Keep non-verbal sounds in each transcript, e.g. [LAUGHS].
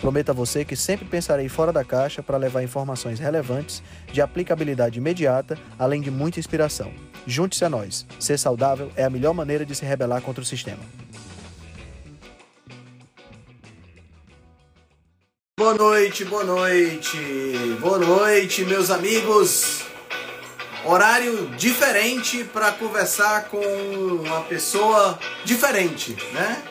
Prometo a você que sempre pensarei fora da caixa para levar informações relevantes, de aplicabilidade imediata, além de muita inspiração. Junte-se a nós. Ser saudável é a melhor maneira de se rebelar contra o sistema. Boa noite, boa noite, boa noite, meus amigos. Horário diferente para conversar com uma pessoa diferente, né?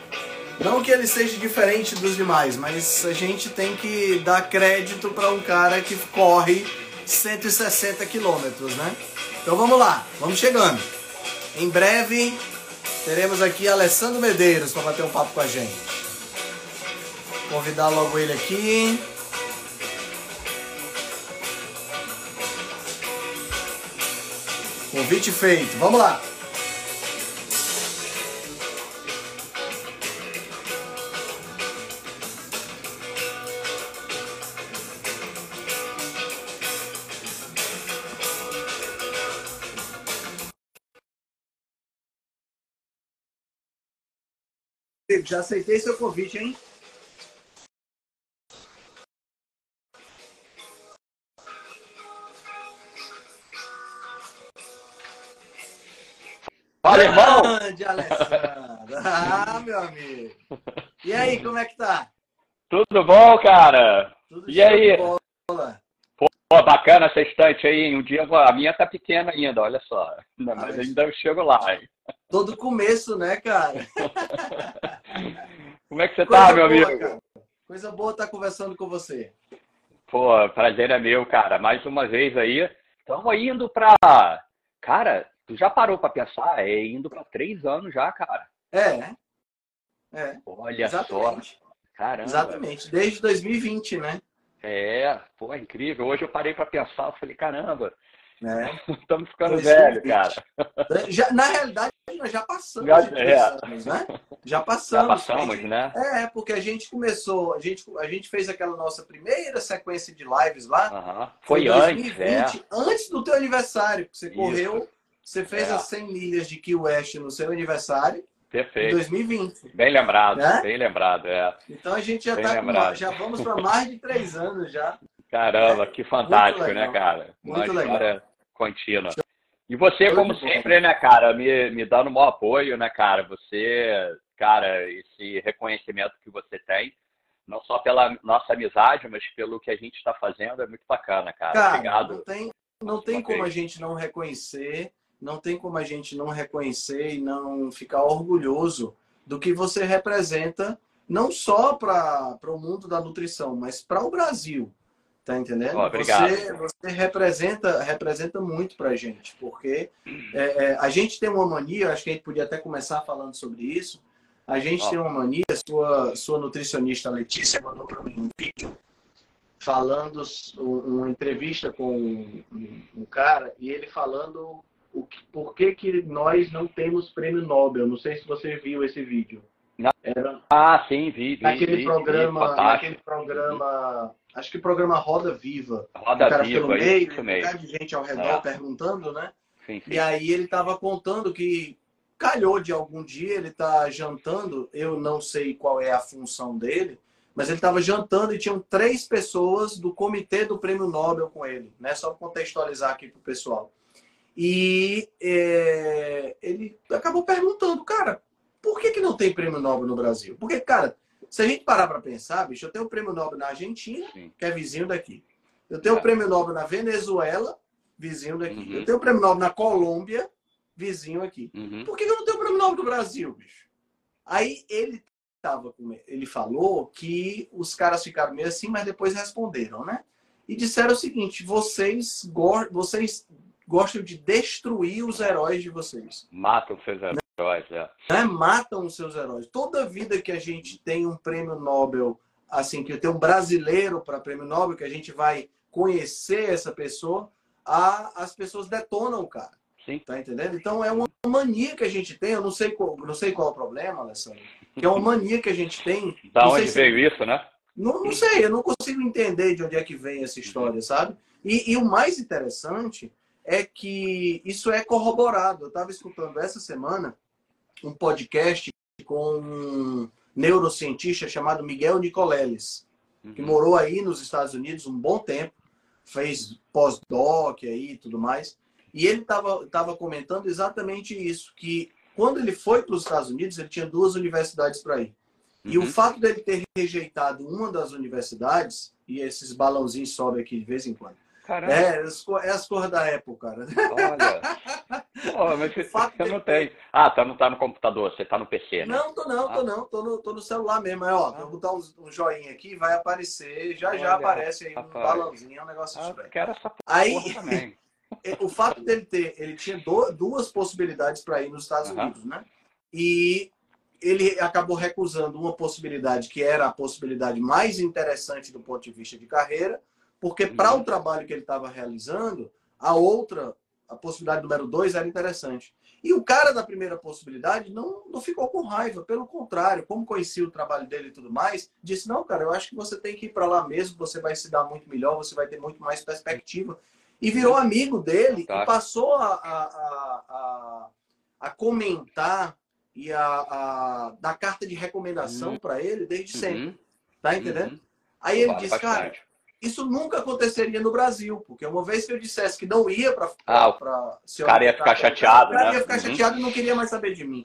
Não que ele seja diferente dos demais, mas a gente tem que dar crédito para um cara que corre 160 quilômetros, né? Então vamos lá, vamos chegando. Em breve teremos aqui Alessandro Medeiros para bater um papo com a gente. Convidar logo ele aqui. Convite feito. Vamos lá. Já aceitei seu convite, hein? Fala, irmão! Grande, Alessandro! [LAUGHS] Ah, meu amigo! E aí, como é que tá? Tudo bom, cara? Tudo E aí? bola. Pô, bacana essa estante aí, hein? Um dia a minha tá pequena ainda, olha só. Mas- ainda eu chego lá. hein? Todo começo, né, cara? Como é que você Coisa tá, meu boa, amigo? cara. Coisa boa estar conversando com você. Pô, prazer é meu, cara. Mais uma vez aí. Estamos indo pra. Cara, tu já parou pra pensar? É indo pra três anos já, cara. É? É, Olha exatamente. só. Caramba. Exatamente. Desde 2020, né? É, pô, é incrível. Hoje eu parei pra pensar, eu falei, caramba, [LAUGHS] né? estamos ficando 2020. velho, cara. Já, na realidade, nós já passamos Já- é. né? Já Já passamos. passamos, né? É, porque a gente começou, a gente, a gente fez aquela nossa primeira sequência de lives lá. Aham. Foi em antes, é. antes do teu aniversário, você Isso. correu, você fez É. as 100 milhas de Key West no seu aniversário em Perfeito. 2020. Bem lembrado, Né? bem lembrado, é. Então a gente já Bem tá já vamos para mais de três anos já. Caramba, que fantástico, né, cara? Muito Uma legal. história contínua. E você, como bola. sempre, né, cara, me, me dando o maior apoio, né, cara? Você, cara, esse reconhecimento que você tem, não só pela nossa amizade, mas pelo que a gente está fazendo, é muito bacana, cara. Cara, Obrigado. não tem, não tem como a gente não reconhecer, não tem como a gente não reconhecer e não ficar orgulhoso do que você representa, não só para o mundo da nutrição, mas para o Brasil. Tá entendendo? Ó, obrigado. Você, você representa, representa muito para a gente, porque é, é, a gente tem uma mania, acho que a gente podia até começar falando sobre isso. A gente Ó. tem uma mania, sua, sua nutricionista Letícia mandou para mim um vídeo falando um- uma entrevista com um, um cara e ele falando o que, por que, que nós não temos prêmio Nobel. Não sei se você viu esse vídeo. Era Ah, sim, vi, vi, naquele vi, programa, vi, naquele programa, acho que o programa Roda Viva. o Roda cara pelo Viva, meio, isso um bocado de gente ao redor É. perguntando, né? Sim, sim. E aí ele estava contando que calhou de algum dia ele tá jantando, eu não sei qual é a função dele, mas ele estava jantando e tinham três pessoas do comitê do Prêmio Nobel com ele, né? Só para contextualizar aqui pro pessoal. E é, ele acabou perguntando, cara, por que, que não tem Prêmio Nobel no Brasil? Porque, cara, se a gente parar para pensar, bicho, eu tenho o Prêmio Nobel na Argentina, Sim. que é vizinho daqui. Eu tenho o É. Prêmio Nobel na Venezuela, vizinho daqui. Uhum. Eu tenho o Prêmio Nobel na Colômbia, vizinho aqui. Uhum. Por que eu não tenho o Prêmio Nobel do Brasil, bicho? Aí ele tava ele falou que os caras ficaram meio assim, mas depois responderam, né? E disseram o seguinte: vocês, go... vocês gostam de destruir os heróis de vocês. Matam seus heróis, é. Né? Matam os seus heróis. Toda vida que a gente tem um prêmio Nobel, assim, que tem um brasileiro para prêmio Nobel, que a gente vai conhecer essa pessoa, a, as pessoas detonam o cara. Sim. Tá entendendo? Então é uma mania que a gente tem, eu não sei qual, não sei qual é o problema, Alessandro, que é uma mania que a gente tem. [LAUGHS] Da onde veio se... isso, né? Não, não sei, eu não consigo entender de onde é que vem essa história, sabe? E, e o mais interessante é que isso é corroborado. Eu estava escutando essa semana um podcast com um neurocientista chamado Miguel Nicoleles, que uhum. morou aí nos Estados Unidos um bom tempo, fez pós-doc aí e tudo mais. E ele estava tava comentando exatamente isso, que quando ele foi para os Estados Unidos, ele tinha duas universidades para ir. E uhum. o fato dele ter rejeitado uma das universidades, e esses balãozinhos sobem aqui de vez em quando. Caramba. É, é as cores da Apple, cara. Olha. [LAUGHS] oh, mas você, você não tem. Ah, tá, não tá no computador, você tá no PC, né? Não, tô não, tô ah. não. Tô no, tô no celular mesmo. É, ó, ah. vou botar um, um joinha aqui, vai aparecer, já Olha, já aparece aí rapaz. um balãozinho, é um negócio ah, estranho. Quero essa aí, também. [LAUGHS] É, o fato dele ter, ele tinha do, duas possibilidades para ir nos Estados uhum. Unidos, né? E ele acabou recusando uma possibilidade que era a possibilidade mais interessante do ponto de vista de carreira, porque uhum. para o trabalho que ele estava realizando, a outra, a possibilidade número dois, era interessante. E o cara da primeira possibilidade não, não ficou com raiva, pelo contrário, como conhecia o trabalho dele e tudo mais, disse: Não, cara, eu acho que você tem que ir para lá mesmo, você vai se dar muito melhor, você vai ter muito mais perspectiva e virou amigo dele tá. e passou a, a, a, a, comentar e a, a dar carta de recomendação uhum. para ele desde uhum. sempre. Tá entendendo? Uhum. Aí ele disse, cara, isso nunca aconteceria no Brasil, porque uma vez que eu dissesse que não ia para. Ah, pra, o cara ia ficar chateado. O cara né? ia ficar uhum. chateado e não queria mais saber de mim.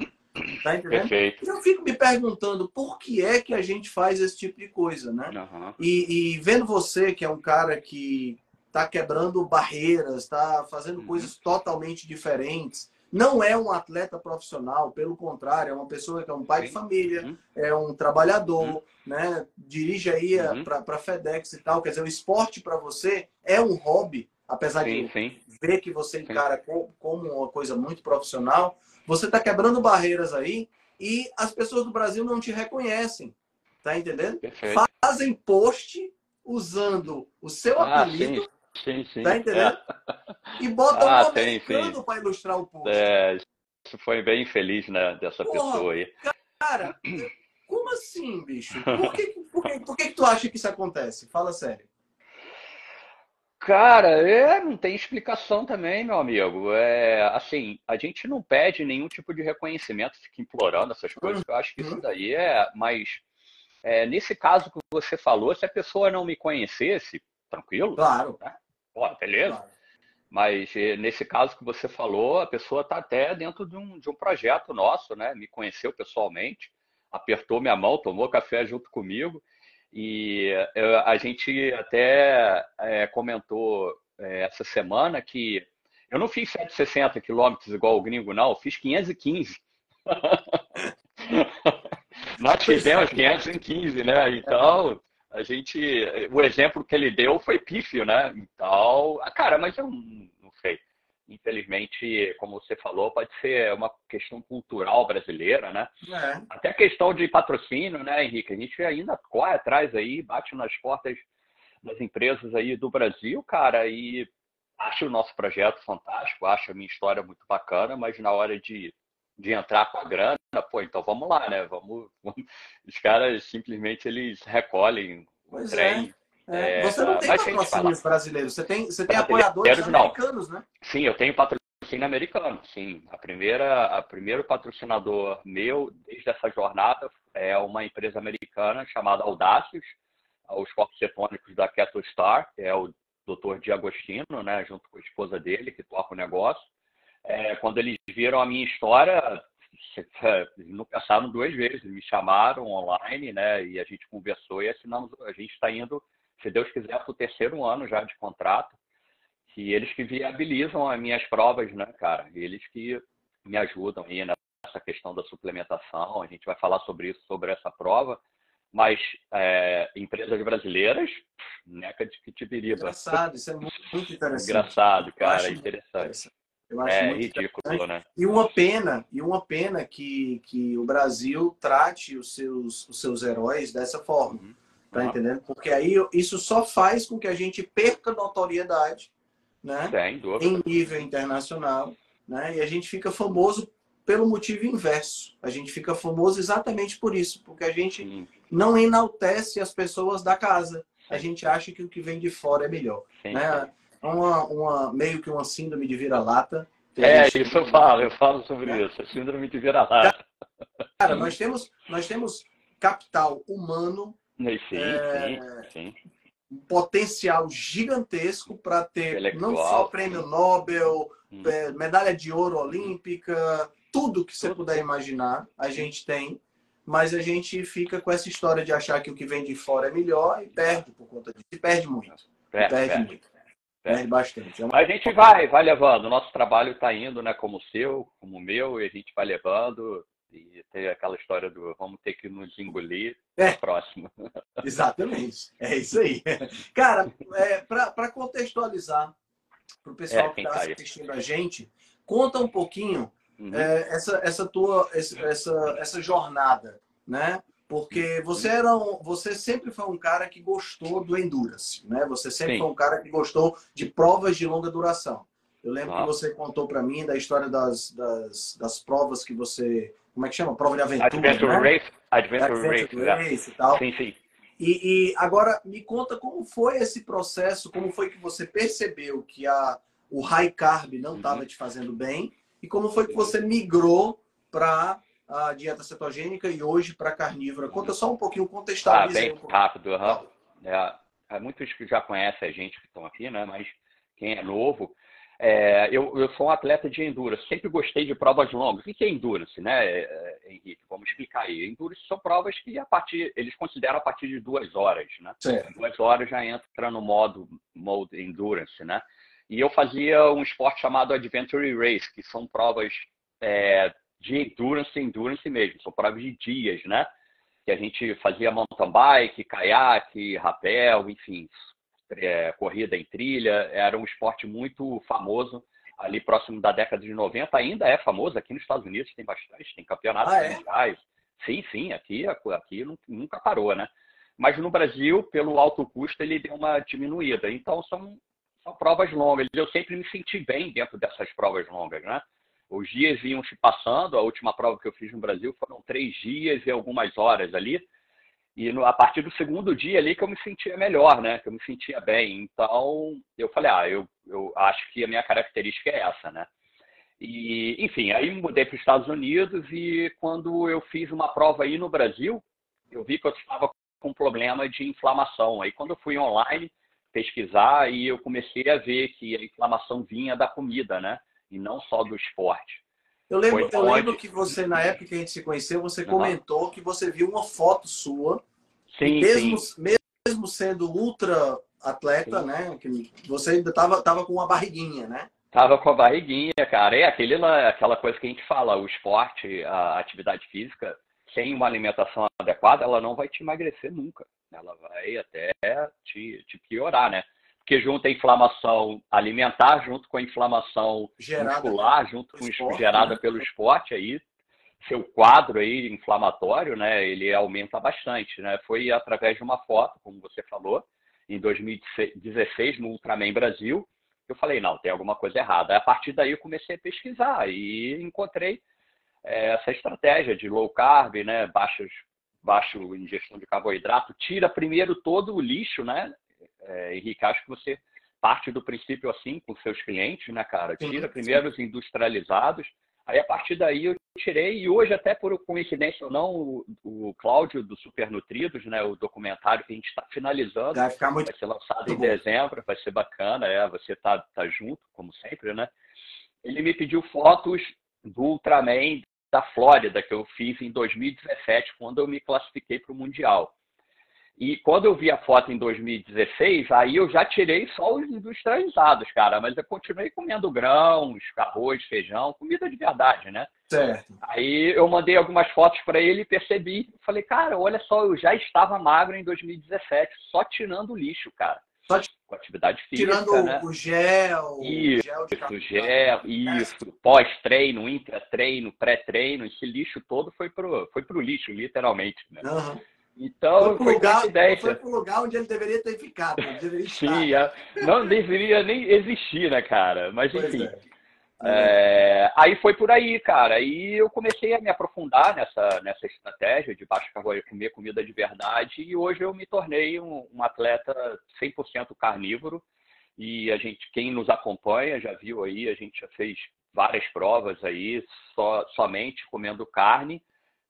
Tá entendendo? Perfeito. Eu fico me perguntando por que é que a gente faz esse tipo de coisa, né? Uhum. E, e, vendo você, que é um cara que está quebrando barreiras, está fazendo uhum. coisas totalmente diferentes. Não é um atleta profissional, pelo contrário, é uma pessoa que é um pai Sim. de família, uhum. é um trabalhador, uhum. né? Dirige aí uhum. para a FedEx e tal. Quer dizer, o esporte para você é um hobby, apesar sim, de sim. ver que você encara como, como uma coisa muito profissional. Você está quebrando barreiras aí e as pessoas do Brasil não te reconhecem. Tá entendendo? Perfeito. Fazem post usando o seu ah, apelido. Sim Sim, sim. Tá entendendo? E bota ah, um americano para ilustrar o post. É, isso foi bem infeliz, né, dessa Porra, pessoa aí. Cara, como assim, bicho? Por que, por, que, por que, que tu acha que isso acontece? Fala sério. Cara, é, não tem explicação também, meu amigo. É, assim, a gente não pede nenhum tipo de reconhecimento, fica implorando essas coisas. Eu acho que isso uhum. daí é, mas é, nesse caso que você falou, se a pessoa não me conhecesse, tranquilo? Claro. Né? Pô, beleza. Claro. Mas eh, nesse caso que você falou, a pessoa está até dentro de um, de um projeto nosso, né? Me conheceu pessoalmente, apertou minha mão, tomou café junto comigo. E eh, a gente até é, comentou é, essa semana que eu não fiz 160 quilômetros igual o gringo, não, eu fiz 515. [LAUGHS] Nós fizemos 515, né? Então, a gente, o exemplo que ele deu foi pífio, né? Então, cara, mas eu não sei. Infelizmente, como você falou, pode ser uma questão cultural brasileira, né? É. Até questão de patrocínio, né, Henrique? A gente ainda corre atrás aí, bate nas portas das empresas aí do Brasil, cara, e acho o nosso projeto fantástico, acho a minha história muito bacana, mas na hora de de entrar com a grana, pô, então vamos lá, né? Vamos, vamos. Os caras simplesmente eles recolhem o pois trem. É. É, você não tem patrocínios brasileiros, você tem, você tem apoiadores americanos, não. né? Sim, eu tenho patrocínio americano, sim. A primeira, a primeiro patrocinador meu desde essa jornada é uma empresa americana chamada Audacious, os corpos cetônicos da Keto Star, que é o Dr. Diagostino, né, junto com a esposa dele, que toca o negócio é, quando eles viram a minha história, [LAUGHS] não pensaram duas vezes, me chamaram online, né? E a gente conversou e assinamos. A gente está indo, se Deus quiser, para o terceiro ano já de contrato. Que eles que viabilizam as minhas provas, né, cara? Eles que me ajudam aí nessa questão da suplementação. A gente vai falar sobre isso, sobre essa prova. Mas é, empresas brasileiras, neca de que te deriva. Engraçado, isso é muito interessante. Engraçado, cara, interessante. interessante. Eu acho é ridículo, né? E uma pena, e uma pena que, que o Brasil trate os seus, os seus heróis dessa forma. Uhum. Tá uhum. entendendo? Porque aí isso só faz com que a gente perca notoriedade né? em nível internacional, né? E a gente fica famoso pelo motivo inverso. A gente fica famoso exatamente por isso, porque a gente Sim. não enaltece as pessoas da casa. A gente acha que o que vem de fora é melhor, Sim. né? Uma, uma meio que uma síndrome de vira-lata. É, gente... isso eu falo, eu falo sobre é. isso, síndrome de vira-lata. Cara, nós temos, nós temos capital humano. Sim, é, sim, sim potencial gigantesco para ter não só prêmio Nobel, hum. É, medalha de ouro olímpica, tudo que você puder imaginar, a gente tem, mas a gente fica com essa história de achar que o que vem de fora é melhor e perde por conta disso. E perde muito. Perde, perde, perde muito. Perde, perde bastante. É uma... A gente vai, vai levando. O nosso trabalho está indo, né? Como o seu, como o meu, e a gente vai levando. E tem aquela história do vamos ter que nos engolir é. próximo. [LAUGHS] Exatamente. É isso aí. Cara, é, para contextualizar para o pessoal é, que está tá assistindo a gente, conta um pouquinho uhum. é, essa, essa tua essa, essa jornada, né? Porque uhum. você era um, você sempre foi um cara que gostou do endurance, né? Você sempre Sim. foi um cara que gostou de provas de longa duração. Eu lembro ah. que você contou para mim da história das, das, das provas que você como é que chama? Prova de aventura. Adventure né? Race. Adventure, Adventure Race, Race e tal. Sim, sim. E, e, agora me conta como foi esse processo, como foi que você percebeu que a, o high carb não estava uhum. te fazendo bem e como foi que você migrou para a dieta cetogênica e hoje para carnívora. Conta só um pouquinho, contextualiza. Ah, bem um rápido. Uhum. É, muitos que já conhecem a gente que estão aqui, né? Mas quem é novo, é, eu, eu, sou um atleta de endurance, sempre gostei de provas longas. O que é endurance, né, é, Henrique? Vamos explicar aí. Endurance são provas que a partir, eles consideram a partir de duas horas, né? Certo. Duas horas já entra no modo mode endurance, né? E eu fazia um esporte chamado Adventure Race, que são provas é, de endurance, endurance mesmo, são provas de dias, né? Que a gente fazia mountain bike, caiaque, rapel, enfim, é, corrida em trilha, era um esporte muito famoso ali próximo da década de 90, ainda é famoso, aqui nos Estados Unidos tem bastante, tem campeonatos ah, é? mundiais. Sim, sim, aqui, aqui nunca parou, né? Mas no Brasil, pelo alto custo, ele deu uma diminuída. Então, são, são provas longas. Eu sempre me senti bem dentro dessas provas longas, né? Os dias iam se passando. A última prova que eu fiz no Brasil foram três dias e algumas horas ali. E no, a partir do segundo dia ali que eu me sentia melhor, né? Que eu me sentia bem. Então, eu falei, ah, eu, eu acho que a minha característica é essa, né? E, enfim, aí mudei para os Estados Unidos e quando eu fiz uma prova aí no Brasil, eu vi que eu estava com problema de inflamação. Aí quando eu fui online pesquisar e eu comecei a ver que a inflamação vinha da comida, né? E não só do esporte. Eu lembro, eu lembro que você, na época que a gente se conheceu, você uhum. comentou que você viu uma foto sua. Sim, mesmo, sim. mesmo sendo ultra atleta, sim. né? Que você ainda tava, tava com uma barriguinha, né? Tava com a barriguinha, cara. É aquele, aquela coisa que a gente fala, o esporte, a atividade física, sem uma alimentação adequada, ela não vai te emagrecer nunca. Ela vai até te, te piorar, né? Porque junta a inflamação alimentar junto com a inflamação gerada muscular, junto com esporte, gerada né? pelo esporte aí, seu quadro aí inflamatório, né, ele aumenta bastante, né? Foi através de uma foto, como você falou, em 2016 no Ultraman Brasil, eu falei, não, tem alguma coisa errada. Aí, a partir daí eu comecei a pesquisar e encontrei é, essa estratégia de low carb, né, baixas baixo ingestão de carboidrato, tira primeiro todo o lixo, né? É, Henrique, acho que você parte do princípio assim com seus clientes, né, cara? Tira sim, primeiro sim. os industrializados, aí a partir daí eu tirei, e hoje, até por coincidência ou não, o, o Cláudio do Super Nutridos, né, o documentário que a gente está finalizando, vai, ficar muito... vai ser lançado muito em bom. dezembro, vai ser bacana, é, você tá, tá junto, como sempre, né? Ele me pediu fotos do Ultraman da Flórida, que eu fiz em 2017, quando eu me classifiquei para o Mundial. E quando eu vi a foto em 2016, aí eu já tirei só os industrializados, cara. Mas eu continuei comendo grãos, arroz, feijão, comida de verdade, né? Certo. Aí eu mandei algumas fotos para ele e percebi. Falei, cara, olha só, eu já estava magro em 2017, só tirando o lixo, cara. Só com atividade física, Tirando né? o gel, isso, gel de gel, isso, pós-treino, intra-treino, pré-treino, esse lixo todo foi pro, foi pro lixo, literalmente, né? Uhum. Então, foi para lugar, foi pro lugar onde ele deveria ter ficado. Deveria [LAUGHS] Sim, é. não deveria nem existir, né, cara? Mas enfim. É. É, aí foi por aí, cara. E eu comecei a me aprofundar nessa, nessa estratégia de baixo carboidrato, comer comida de verdade. E hoje eu me tornei um, um, atleta 100% carnívoro. E a gente, quem nos acompanha, já viu aí, a gente já fez várias provas aí, só, somente comendo carne,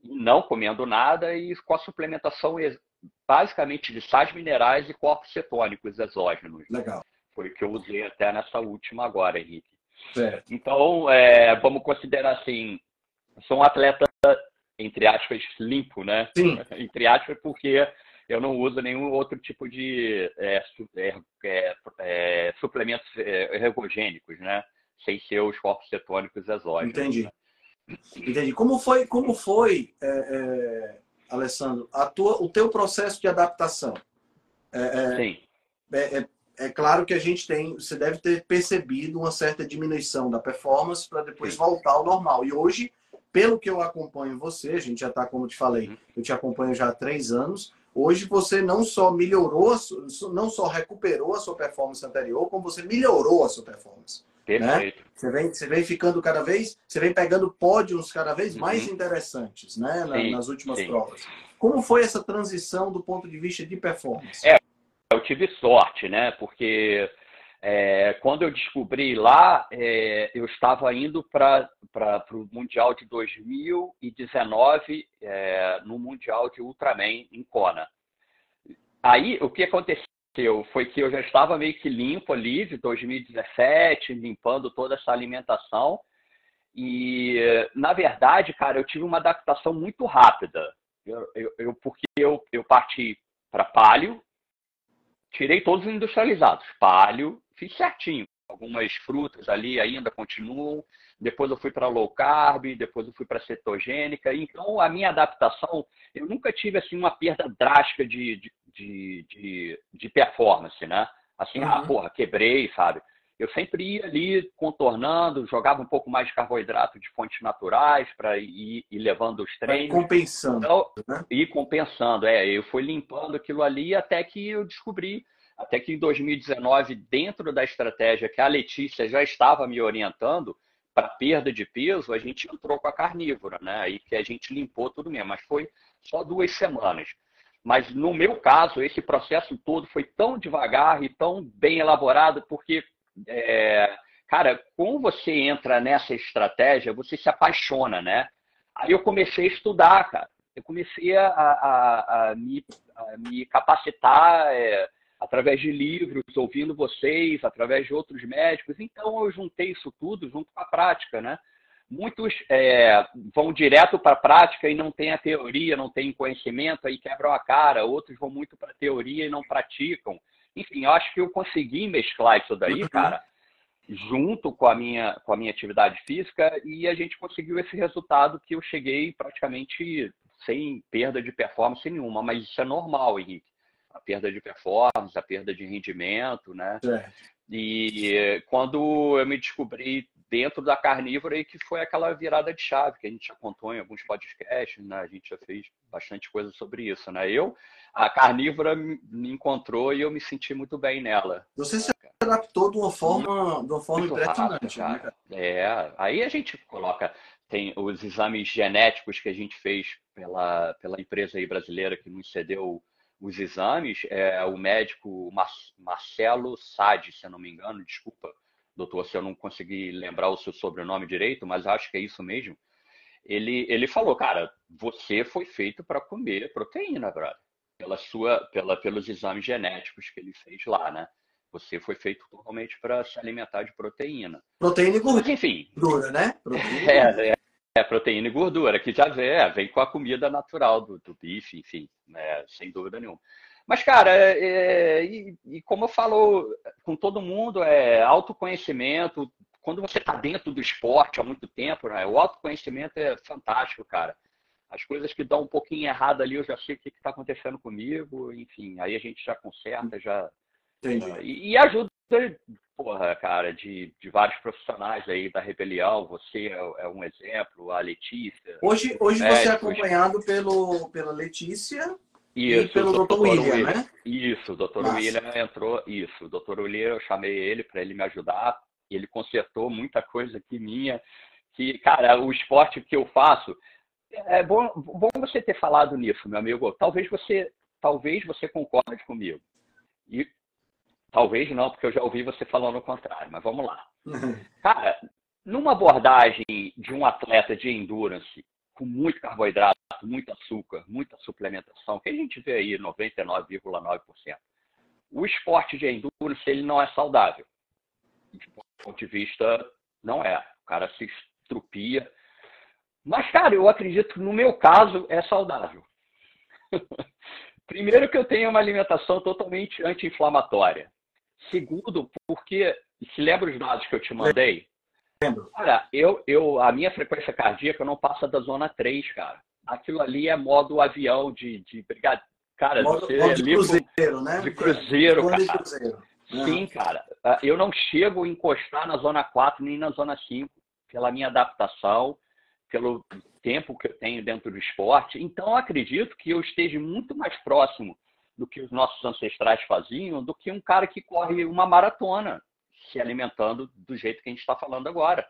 não comendo nada e com a suplementação basicamente de sais minerais e corpos cetônicos exógenos. Legal. Foi o que eu usei até nessa última agora, Henrique. Certo. Então, é, vamos considerar assim, sou um atleta, entre aspas, limpo, né? Sim. [LAUGHS] Entre aspas, porque eu não uso nenhum outro tipo de é, é, é, é suplementos é, ergogênicos, né? Sem ser os corpos cetônicos exógenos. Entendi. Né? Entendi. Como foi, como foi Alessandro, a tua, o teu processo de adaptação? Sim. É, é claro que a gente tem, você deve ter percebido uma certa diminuição da performance para depois Sim. voltar ao normal. E hoje, pelo que eu acompanho você, a gente já está, como te falei, uhum. eu te acompanho já há três anos. Hoje você não só melhorou, não só recuperou a sua performance anterior, como você melhorou a sua performance. Né? Perfeito. Né? Você, vem, você vem ficando cada vez, você vem pegando pódios cada vez uhum. mais interessantes, né? Sim, nas últimas sim. provas. Como foi essa transição do ponto de vista de performance? É, eu tive sorte, né? Porque é, quando eu descobri lá, é, eu estava indo para o Mundial de 2019, é, no Mundial de Ultraman, em Kona. Aí, o que aconteceu foi que eu já estava meio que limpo ali, de 2017, limpando toda essa alimentação. E, na verdade, cara, eu tive uma adaptação muito rápida. Eu, eu, eu porque eu, eu parti para palio, tirei todos os industrializados. Palio, fiz certinho. Algumas frutas ali ainda continuam. Depois eu fui para low carb, depois eu fui para cetogênica. Então, a minha adaptação, eu nunca tive assim uma perda drástica de, de, de, de, de performance, né? Assim, ah, uhum. ah, porra, quebrei, sabe? eu sempre ia ali contornando, jogava um pouco mais de carboidrato de fontes naturais para ir, ir, levando os treinos. Vai compensando. Então, né? Ir compensando, é. Eu fui limpando aquilo ali até que eu descobri, até que em 2019, dentro da estratégia que a Letícia já estava me orientando, para perda de peso, a gente entrou com a carnívora, né? Aí que a gente limpou tudo mesmo, mas foi só duas semanas. Mas no meu caso, esse processo todo foi tão devagar e tão bem elaborado, porque é, cara, quando você entra nessa estratégia, você se apaixona, né? Aí eu comecei a estudar, cara. Eu comecei a, a, a, me, a me, capacitar é, através de livros, ouvindo vocês, através de outros médicos. Então eu juntei isso tudo junto com a prática, né? Muitos é, vão direto para a prática e não têm a teoria, não têm conhecimento, aí quebram a cara. Outros vão muito para a teoria e não praticam. Enfim, eu acho que eu consegui mesclar isso daí, uhum. cara, junto com a minha, com a minha atividade física e a gente conseguiu esse resultado que eu cheguei praticamente sem perda de performance nenhuma, mas isso é normal, Henrique. A perda de performance, a perda de rendimento, né? É. E quando eu me descobri dentro da carnívora e que foi aquela virada de chave que a gente já contou em alguns podcasts, né? A gente já fez bastante coisa sobre isso, né? Eu, a carnívora me encontrou e eu me senti muito bem nela. Você se adaptou de uma forma, de uma forma impressionante, rápido, né, cara? É, aí a gente coloca tem os exames genéticos que a gente fez pela, pela empresa aí brasileira que nos cedeu os exames, é o médico Marcelo Sade, se eu não me engano, desculpa, doutor, se eu não consegui lembrar o seu sobrenome direito, mas acho que é isso mesmo. Ele, ele falou, cara, você foi feito para comer proteína, brother. Pela sua, pela, pelos exames genéticos que ele fez lá, né? Você foi feito totalmente para se alimentar de proteína. Proteína e gordura. Mas, enfim. Gordura, né? Proteína. É, é, é, proteína e gordura, que já vem, é, vem com a comida natural do, do bife, enfim, né, sem dúvida nenhuma. Mas, cara, é, é, e, e, como eu falo com todo mundo, é autoconhecimento. Quando você está dentro do esporte há muito tempo, né, o autoconhecimento é fantástico, cara. As coisas que dão um pouquinho errado ali, eu já sei o que está acontecendo comigo, enfim, aí a gente já conserta, já. Entendi. E, e ajuda, porra, cara, de, de vários profissionais aí da rebelião. Você é, é um exemplo, a Letícia. Hoje, hoje você é acompanhado pelo, pela Letícia Isso, e pelo Dr. William, William, né? Isso, o Dr. Nossa. William entrou, isso, o Dr. William, eu chamei ele para ele me ajudar, ele consertou muita coisa aqui minha, que, cara, o esporte que eu faço, é bom, bom você ter falado nisso, meu amigo. Talvez você, talvez você concorde comigo. E talvez não, porque eu já ouvi você falando o contrário, mas vamos lá. [LAUGHS] Cara, numa abordagem de um atleta de endurance com muito carboidrato, muito açúcar, muita suplementação, que a gente vê aí 99,9%. O esporte de endurance ele não é saudável. De ponto de vista, não é. O cara se estrupia. Mas, cara, eu acredito que no meu caso é saudável. [LAUGHS] Primeiro que eu tenho uma alimentação totalmente anti-inflamatória. Segundo, porque, se lembra os dados que eu te mandei? Lembro. Cara, eu, eu, a minha frequência cardíaca não passa da zona 3, cara. Aquilo ali é modo avião de, de brigada. Cara, modo, você modo de é cruzeiro, né? De cruzeiro, cara. De cruzeiro. Sim, cara. Ah, eu não chego a encostar na zona 4 nem na zona 5 pela minha adaptação, pelo tempo que eu tenho dentro do esporte. Então, acredito que eu esteja muito mais próximo do que os nossos ancestrais faziam do que um cara que corre uma maratona se alimentando do jeito que a gente está falando agora.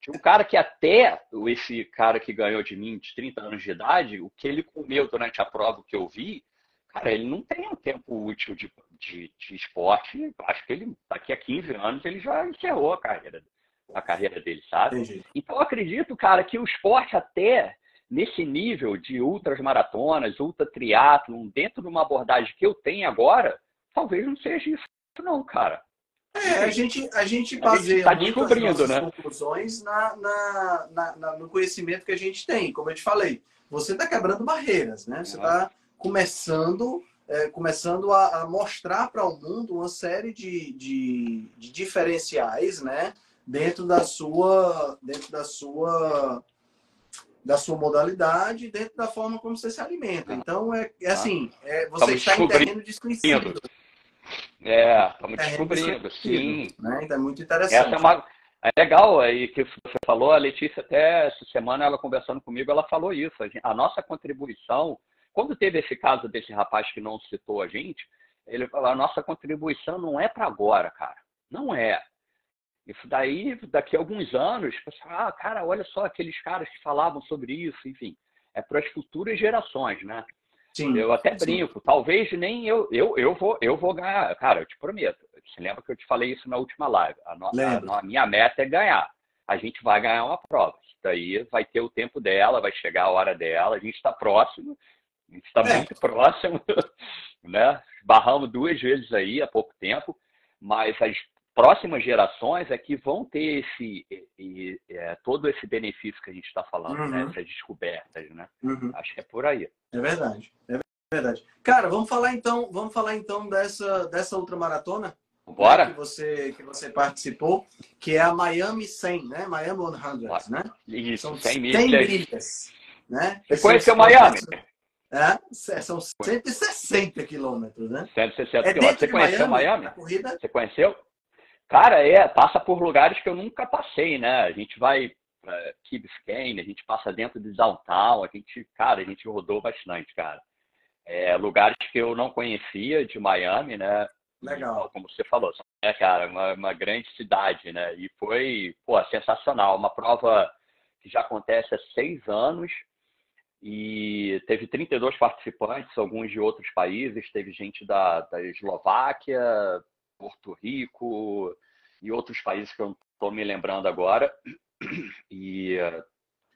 Tinha um cara que até, esse cara que ganhou de mim de 30 anos de idade, o que ele comeu durante a prova que eu vi, cara, ele não tem um tempo útil de, de, de esporte. Acho que ele, daqui a 15 anos, ele já encerrou a carreira, a carreira dele, sabe? Entendi. Então, eu acredito, cara, que o esporte até nesse nível de ultras maratonas, ultra triatlon, dentro de uma abordagem que eu tenho agora, talvez não seja isso não, cara. É, a gente, a gente baseia está descobrindo, né? conclusões na, na, na, na, no conhecimento que a gente tem. Como eu te falei, você está quebrando barreiras, né? Você está começando, é, começando a, a mostrar para o mundo uma série de, de, de, diferenciais, né? Dentro da sua, dentro da sua, da sua modalidade, dentro da forma como você se alimenta. Então é, é assim, é, você está em terreno desconhecido. É, estamos é, descobrindo, sim. Né? Então é muito interessante. Essa é, uma, é legal aí que você falou, a Letícia até essa semana, ela conversando comigo, ela falou isso. A, nossa contribuição, quando teve esse caso desse rapaz que não citou a gente, ele falou, a nossa contribuição não é para agora, cara. Não é. Isso daí, daqui a alguns anos, ah, cara, olha só aqueles caras que falavam sobre isso, enfim. É para as futuras gerações, né? Sim, eu até brinco, sim. talvez nem eu, eu, eu vou, eu vou ganhar. Cara, eu te prometo. Você lembra que eu te falei isso na última live? A, no, a, a minha meta é ganhar. A gente vai ganhar uma prova. Isso daí vai ter o tempo dela, vai chegar a hora dela. A gente está próximo, a gente está é. muito [LAUGHS] próximo, né? Barramos duas vezes aí há pouco tempo, mas as próximas gerações é que vão ter esse e, é, todo esse benefício que a gente está falando, né? uhum. né? Essas descobertas, né? Uhum. Acho que é por aí. É verdade, é verdade. Cara, vamos falar então, vamos falar então dessa dessa ultramaratona Bora. Né, que você que você participou, que é a Miami 100, né? Miami 100, Bora. né? Isso, São 100 milhas. 100 milhas né? Você conheceu Miami? É, são 160 quilômetros, né? 160 é quilômetros. Você conheceu Miami? Miami? Você conheceu? Cara, é, passa por lugares que eu nunca passei, né? A gente vai para Key Biscayne, a gente passa dentro de downtown, a gente, cara, a gente rodou bastante, cara. É, lugares que eu não conhecia de Miami, né? Legal. Como você falou, é, cara, uma, uma grande cidade, né? E foi, pô, sensacional. Uma prova que já acontece há seis anos e teve 32 participantes, alguns de outros países, teve gente da, da Eslováquia, Porto Rico e outros países que eu não estou me lembrando agora. E,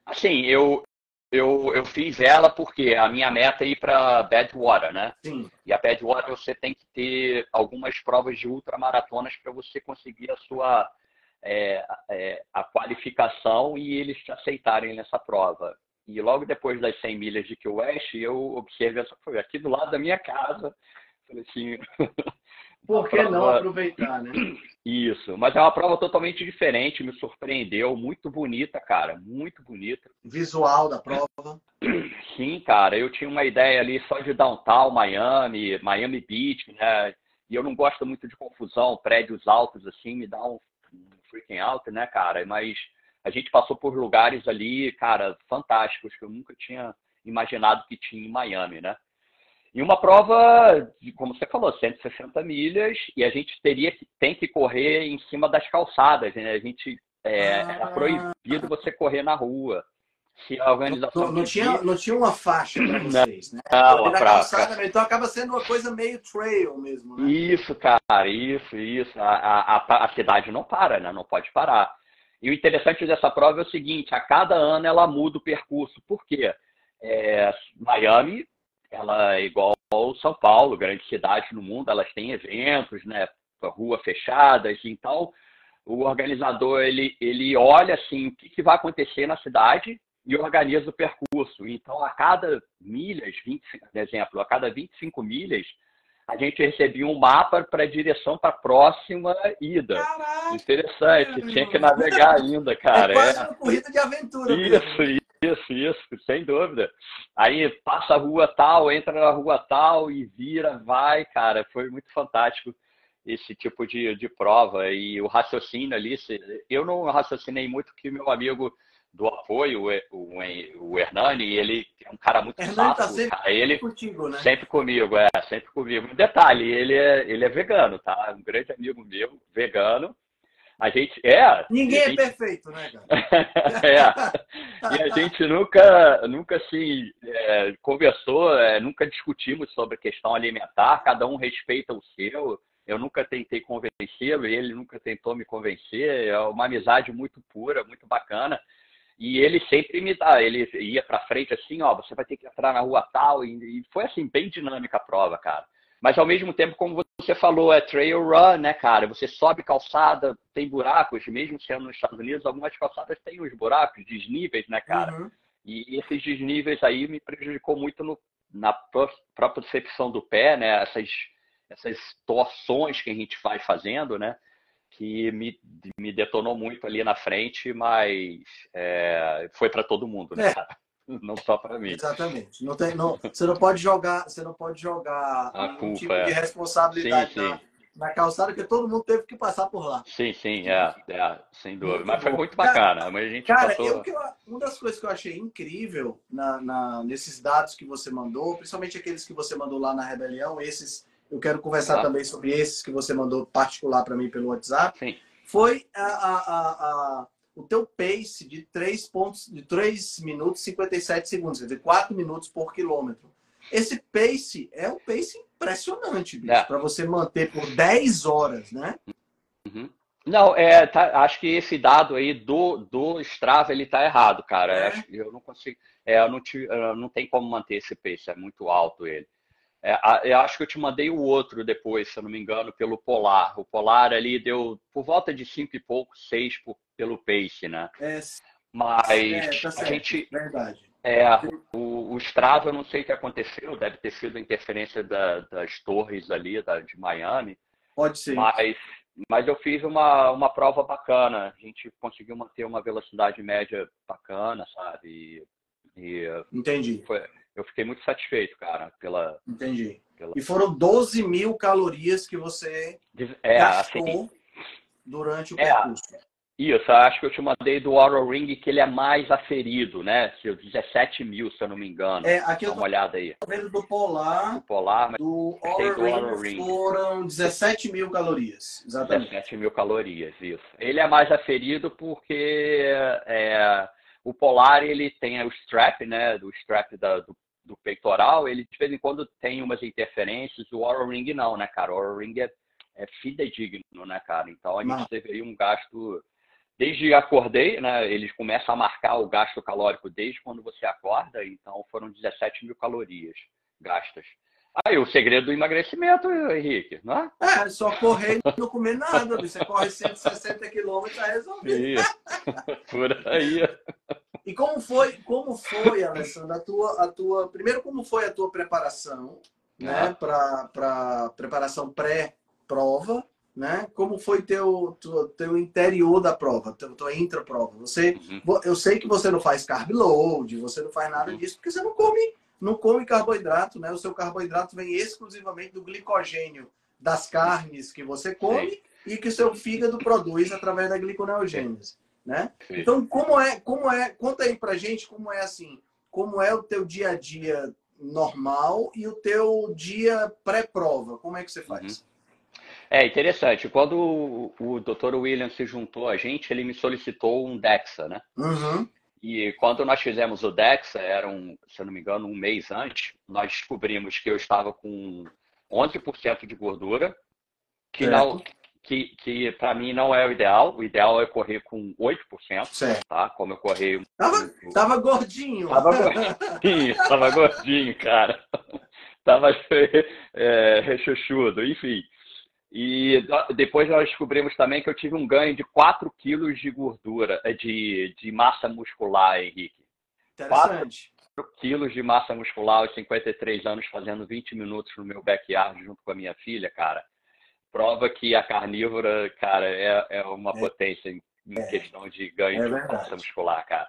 assim, eu, eu, eu fiz ela porque a minha meta é ir para Badwater, né? Sim. E a Badwater você tem que ter algumas provas de ultramaratonas para você conseguir a sua é, é, a qualificação e eles te aceitarem nessa prova. E logo depois das 100 milhas de Key West, eu observei essa foi aqui do lado da minha casa. Falei assim, [LAUGHS] Por que prova... não aproveitar, né? [CLEARS THROAT] Isso, mas é uma prova totalmente diferente, me surpreendeu, muito bonita, cara, muito bonita. Visual da prova. [CLEARS THROAT] Sim, cara, eu tinha uma ideia ali só de downtown, Miami, Miami Beach, né? E eu não gosto muito de confusão, prédios altos assim, me dá um, um freaking out, né, cara? Mas a gente passou por lugares ali, cara, fantásticos que eu nunca tinha imaginado que tinha em Miami, né? E uma prova, de, como você falou, 160 milhas, e a gente teria que, tem que correr em cima das calçadas, né? A gente é, ah. era proibido você correr na rua. Se a organização. Não, não tinha, não tinha uma faixa para [CLEARS THROAT] vocês, né? Não, pra, calçada, pra... Então acaba sendo uma coisa meio trail mesmo, né? Isso, cara, isso, isso. A, a, a cidade não para, né? Não pode parar. E o interessante dessa prova é o seguinte: a cada ano ela muda o percurso. Por quê? É, Miami, ela é igual ao São Paulo, grande cidade no mundo, elas têm eventos, né? Rua fechadas, então o organizador ele, ele olha assim o que, que vai acontecer na cidade e organiza o percurso. Então, a cada milhas, 20, por exemplo, a cada 25 milhas, a gente recebia um mapa para a direção para a próxima ida. Caraca, Interessante, tinha que navegar ainda, cara. É quase é. uma corrida de aventura. Isso, mesmo. Isso, isso, sem dúvida. Aí passa a rua tal, entra na rua tal e vira, vai, cara. Foi muito fantástico esse tipo de, de prova. E o raciocínio ali, eu não raciocinei muito que meu amigo do apoio, o, o, Hernani, ele é um cara muito Hernani tá sempre cara. ele contigo, né? Sempre comigo, é, sempre comigo. Um detalhe, ele é, ele é vegano, tá? Um grande amigo meu, vegano. A gente é. Ninguém é gente, é perfeito, né, cara? [LAUGHS] é. E a gente nunca, nunca assim, é, conversou, é, nunca discutimos sobre a questão alimentar, cada um respeita o seu. Eu nunca tentei convencê-lo, ele nunca tentou me convencer. É uma amizade muito pura, muito bacana. E ele sempre me dá, ele ia para frente assim, ó, você vai ter que entrar na rua tal, e, e, foi assim, bem dinâmica a prova, cara. Mas ao mesmo tempo, como você falou, é trail run, né, cara? Você sobe calçada, tem buracos, mesmo sendo nos Estados Unidos, algumas calçadas têm os buracos, desníveis, né, cara? Uhum. E esses desníveis aí me prejudicou muito no, na própria percepção do pé, né? Essas, essas torções que a gente vai fazendo, né? que me, me detonou muito ali na frente, mas é, foi para todo mundo, né? É. [LAUGHS] Não só para mim. Exatamente. Não tem, não, você não pode jogar, você não pode jogar a culpa, tipo é. de responsabilidade sim, sim. Na, na, calçada, porque todo mundo teve que passar por lá. Sim, sim, é, é sem dúvida. Mas foi muito bacana. Cara, mas a gente cara passou... eu, eu, uma das coisas que eu achei incrível na, na, nesses dados que você mandou, principalmente aqueles que você mandou lá na Rebelião, esses eu quero conversar tá. também sobre esses que você mandou particular para mim pelo WhatsApp. Sim. Foi a, a, a, o teu pace de 3, pontos, de 3 minutos e 57 segundos, quer dizer, 4 minutos por quilômetro. Esse pace é um pace impressionante, bicho, é. para você manter por 10 horas, né? Uhum. Não, é, tá, acho que esse dado aí do, do Strava ele tá errado, cara. É. Eu não consigo, é, eu não, te, eu não tem como manter esse pace, é muito alto ele. É, eu acho que eu te mandei o outro depois, se eu não me engano, pelo Polar. O Polar ali deu por volta de cinco e pouco, seis pelo Pace, né? É, Mas é, tá a gente. Verdade. É, o, o Strava, eu não sei o que aconteceu, deve ter sido a interferência da, das torres ali da, de Miami. Pode ser. Mas, mas eu fiz uma, uma prova bacana. A gente conseguiu manter uma velocidade média bacana, sabe? E, Entendi. Foi, eu fiquei muito satisfeito, cara, pela. Entendi. Pela... E foram 12 mil calorias que você é, gastou assim, durante o é, percurso. Isso, acho que eu te mandei do Aura Ring que ele é mais aferido, né? 17 mil, se eu não me engano. É, aqui Dá uma olhada aí. vendo do Polar. Do Polar, mas do Aura Ring, Ring foram 17 mil calorias. Exatamente. 17 mil calorias, isso. Ele é mais aferido porque é, o Polar ele tem o strap, né? Do strap da, do do peitoral, ele de vez em quando tem umas interferências, o Oral Ring não, né, cara? O Oral Ring é, é fidedigno, né, cara? Então a gente não. teve aí um gasto. Desde acordei, né? Eles começam a marcar o gasto calórico desde quando você acorda, então foram 17 mil calorias gastas. Aí o segredo do emagrecimento, Henrique, não é? É, só correr e não comer nada. Você corre 160 quilômetros, tá resolvido. [LAUGHS] Por aí. E como foi, como foi, Alessandra, a tua, a tua, primeiro como foi a tua preparação, né, para preparação pré-prova, né? Como foi teu, teu, teu interior da prova, teu, tua intra-prova? Você, uhum. eu sei que você não faz carb load, você não faz nada uhum. disso porque você não come, não come carboidrato, né? O seu carboidrato vem exclusivamente do glicogênio das carnes que você come Sim. e que o seu fígado produz através da gliconeogênese né? Então, como é, como é, conta aí pra gente como é assim, como é o teu dia a dia normal e o teu dia pré-prova? Como é que você faz? Uhum. É interessante. Quando o, o Dr. William se juntou a gente, ele me solicitou um DEXA, né? Uhum. E quando nós fizemos o DEXA, era, um, se eu não me engano, um mês antes, nós descobrimos que eu estava com 11% de gordura, que, não, que, que para mim não é o ideal. O ideal é correr com 8%, certo. tá? Como eu corri... Tava, tava gordinho. Tava gordinho, tava gordinho, cara. [LAUGHS] Tava [LAUGHS] é, rechuchudo, enfim. E depois nós descobrimos também que eu tive um ganho de 4 quilos de gordura, é, de, de massa muscular, Henrique. Interessante. 4 quilos de massa muscular aos 53 anos, fazendo 20 minutos no meu backyard junto com a minha filha, cara. Prova que a carnívora, cara, é, é uma é. potência em, em é. questão de ganho é de massa muscular, cara.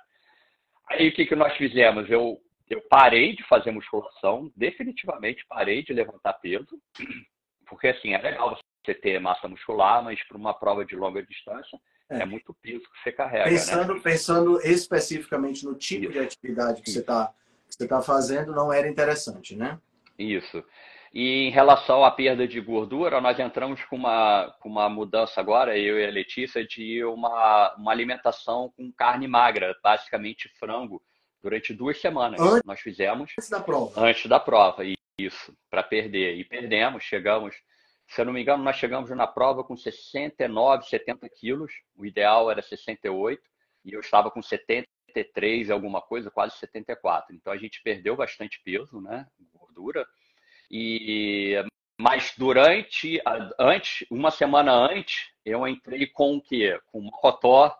Aí o que, que nós fizemos? Eu, eu parei de fazer musculação, definitivamente parei de levantar peso, [CLEARS THROAT] porque assim, é legal você ter massa muscular, mas para uma prova de longa distância é, é muito peso que você carrega. Né? Pensando, né? pensando especificamente no tipo Isso. de atividade que Isso. você está você tá fazendo, não era interessante, né? Isso. E em relação à perda de gordura, nós entramos com uma, com uma mudança agora, eu e a Letícia, de uma, uma alimentação com carne magra, basicamente frango, durante duas semanas. Antes, nós fizemos. Antes da prova. Antes da prova, isso, para perder. E perdemos, chegamos se eu não me engano, nós chegamos na prova com 69, 70 quilos. O ideal era 68 e eu estava com 73 alguma coisa, quase 74. Então a gente perdeu bastante peso, né? Gordura. E mas durante antes, uma semana antes, eu entrei com o quê? Com mocotó,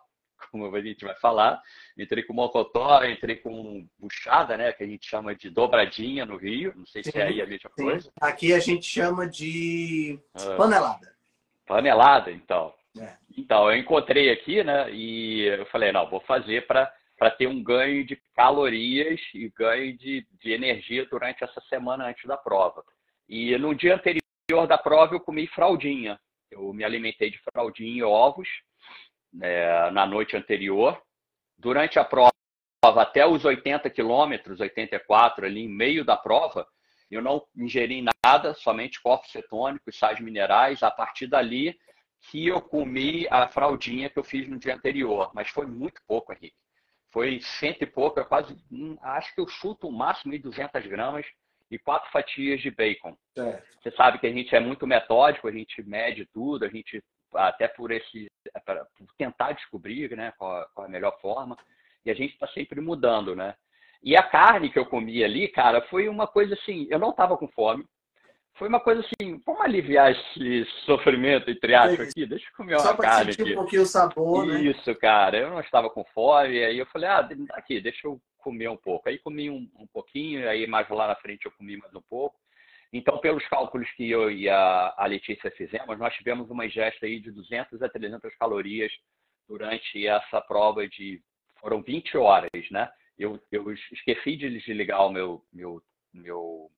como a gente vai falar. Entrei com mocotó, entrei com buchada, né? Que a gente chama de dobradinha no Rio. Não sei se é aí a mesma sim. coisa. Aqui a gente chama de ah. panelada. Panelada, então. É. Então, eu encontrei aqui, né? E eu falei, não, vou fazer para para ter um ganho de calorias e ganho de, de energia durante essa semana antes da prova. E no dia anterior da prova eu comi fraldinha. Eu me alimentei de fraldinha e ovos é, na noite anterior. Durante a prova, até os 80 quilômetros, 84, ali em meio da prova, eu não ingeri nada, somente corpos cetônicos, sais minerais. A partir dali que eu comi a fraldinha que eu fiz no dia anterior, mas foi muito pouco, Henrique. Foi cento e pouco, quase, hum, acho que eu chuto o máximo de 200 gramas e quatro fatias de bacon. É. Você sabe que a gente é muito metódico, a gente mede tudo, a gente até por esse por tentar descobrir né, qual, qual, a melhor forma. E a gente está sempre mudando, né? E a carne que eu comi ali, cara, foi uma coisa assim, eu não estava com fome. Foi uma coisa assim, vamos aliviar esse sofrimento, entre aspas, aqui, deixa eu comer uma Só carne sentir aqui. um pouquinho o sabor, né? Isso, cara, eu não estava com fome, e aí eu falei, ah, aqui, deixa eu comer um pouco. Aí comi um, um pouquinho, aí mais lá na frente eu comi mais um pouco. Então, pelos cálculos que eu e a, a Letícia fizemos, nós tivemos uma ingesta aí de 200 a 300 calorias durante essa prova de... Foram 20 horas, né? Eu, eu esqueci de desligar o meu, meu, meu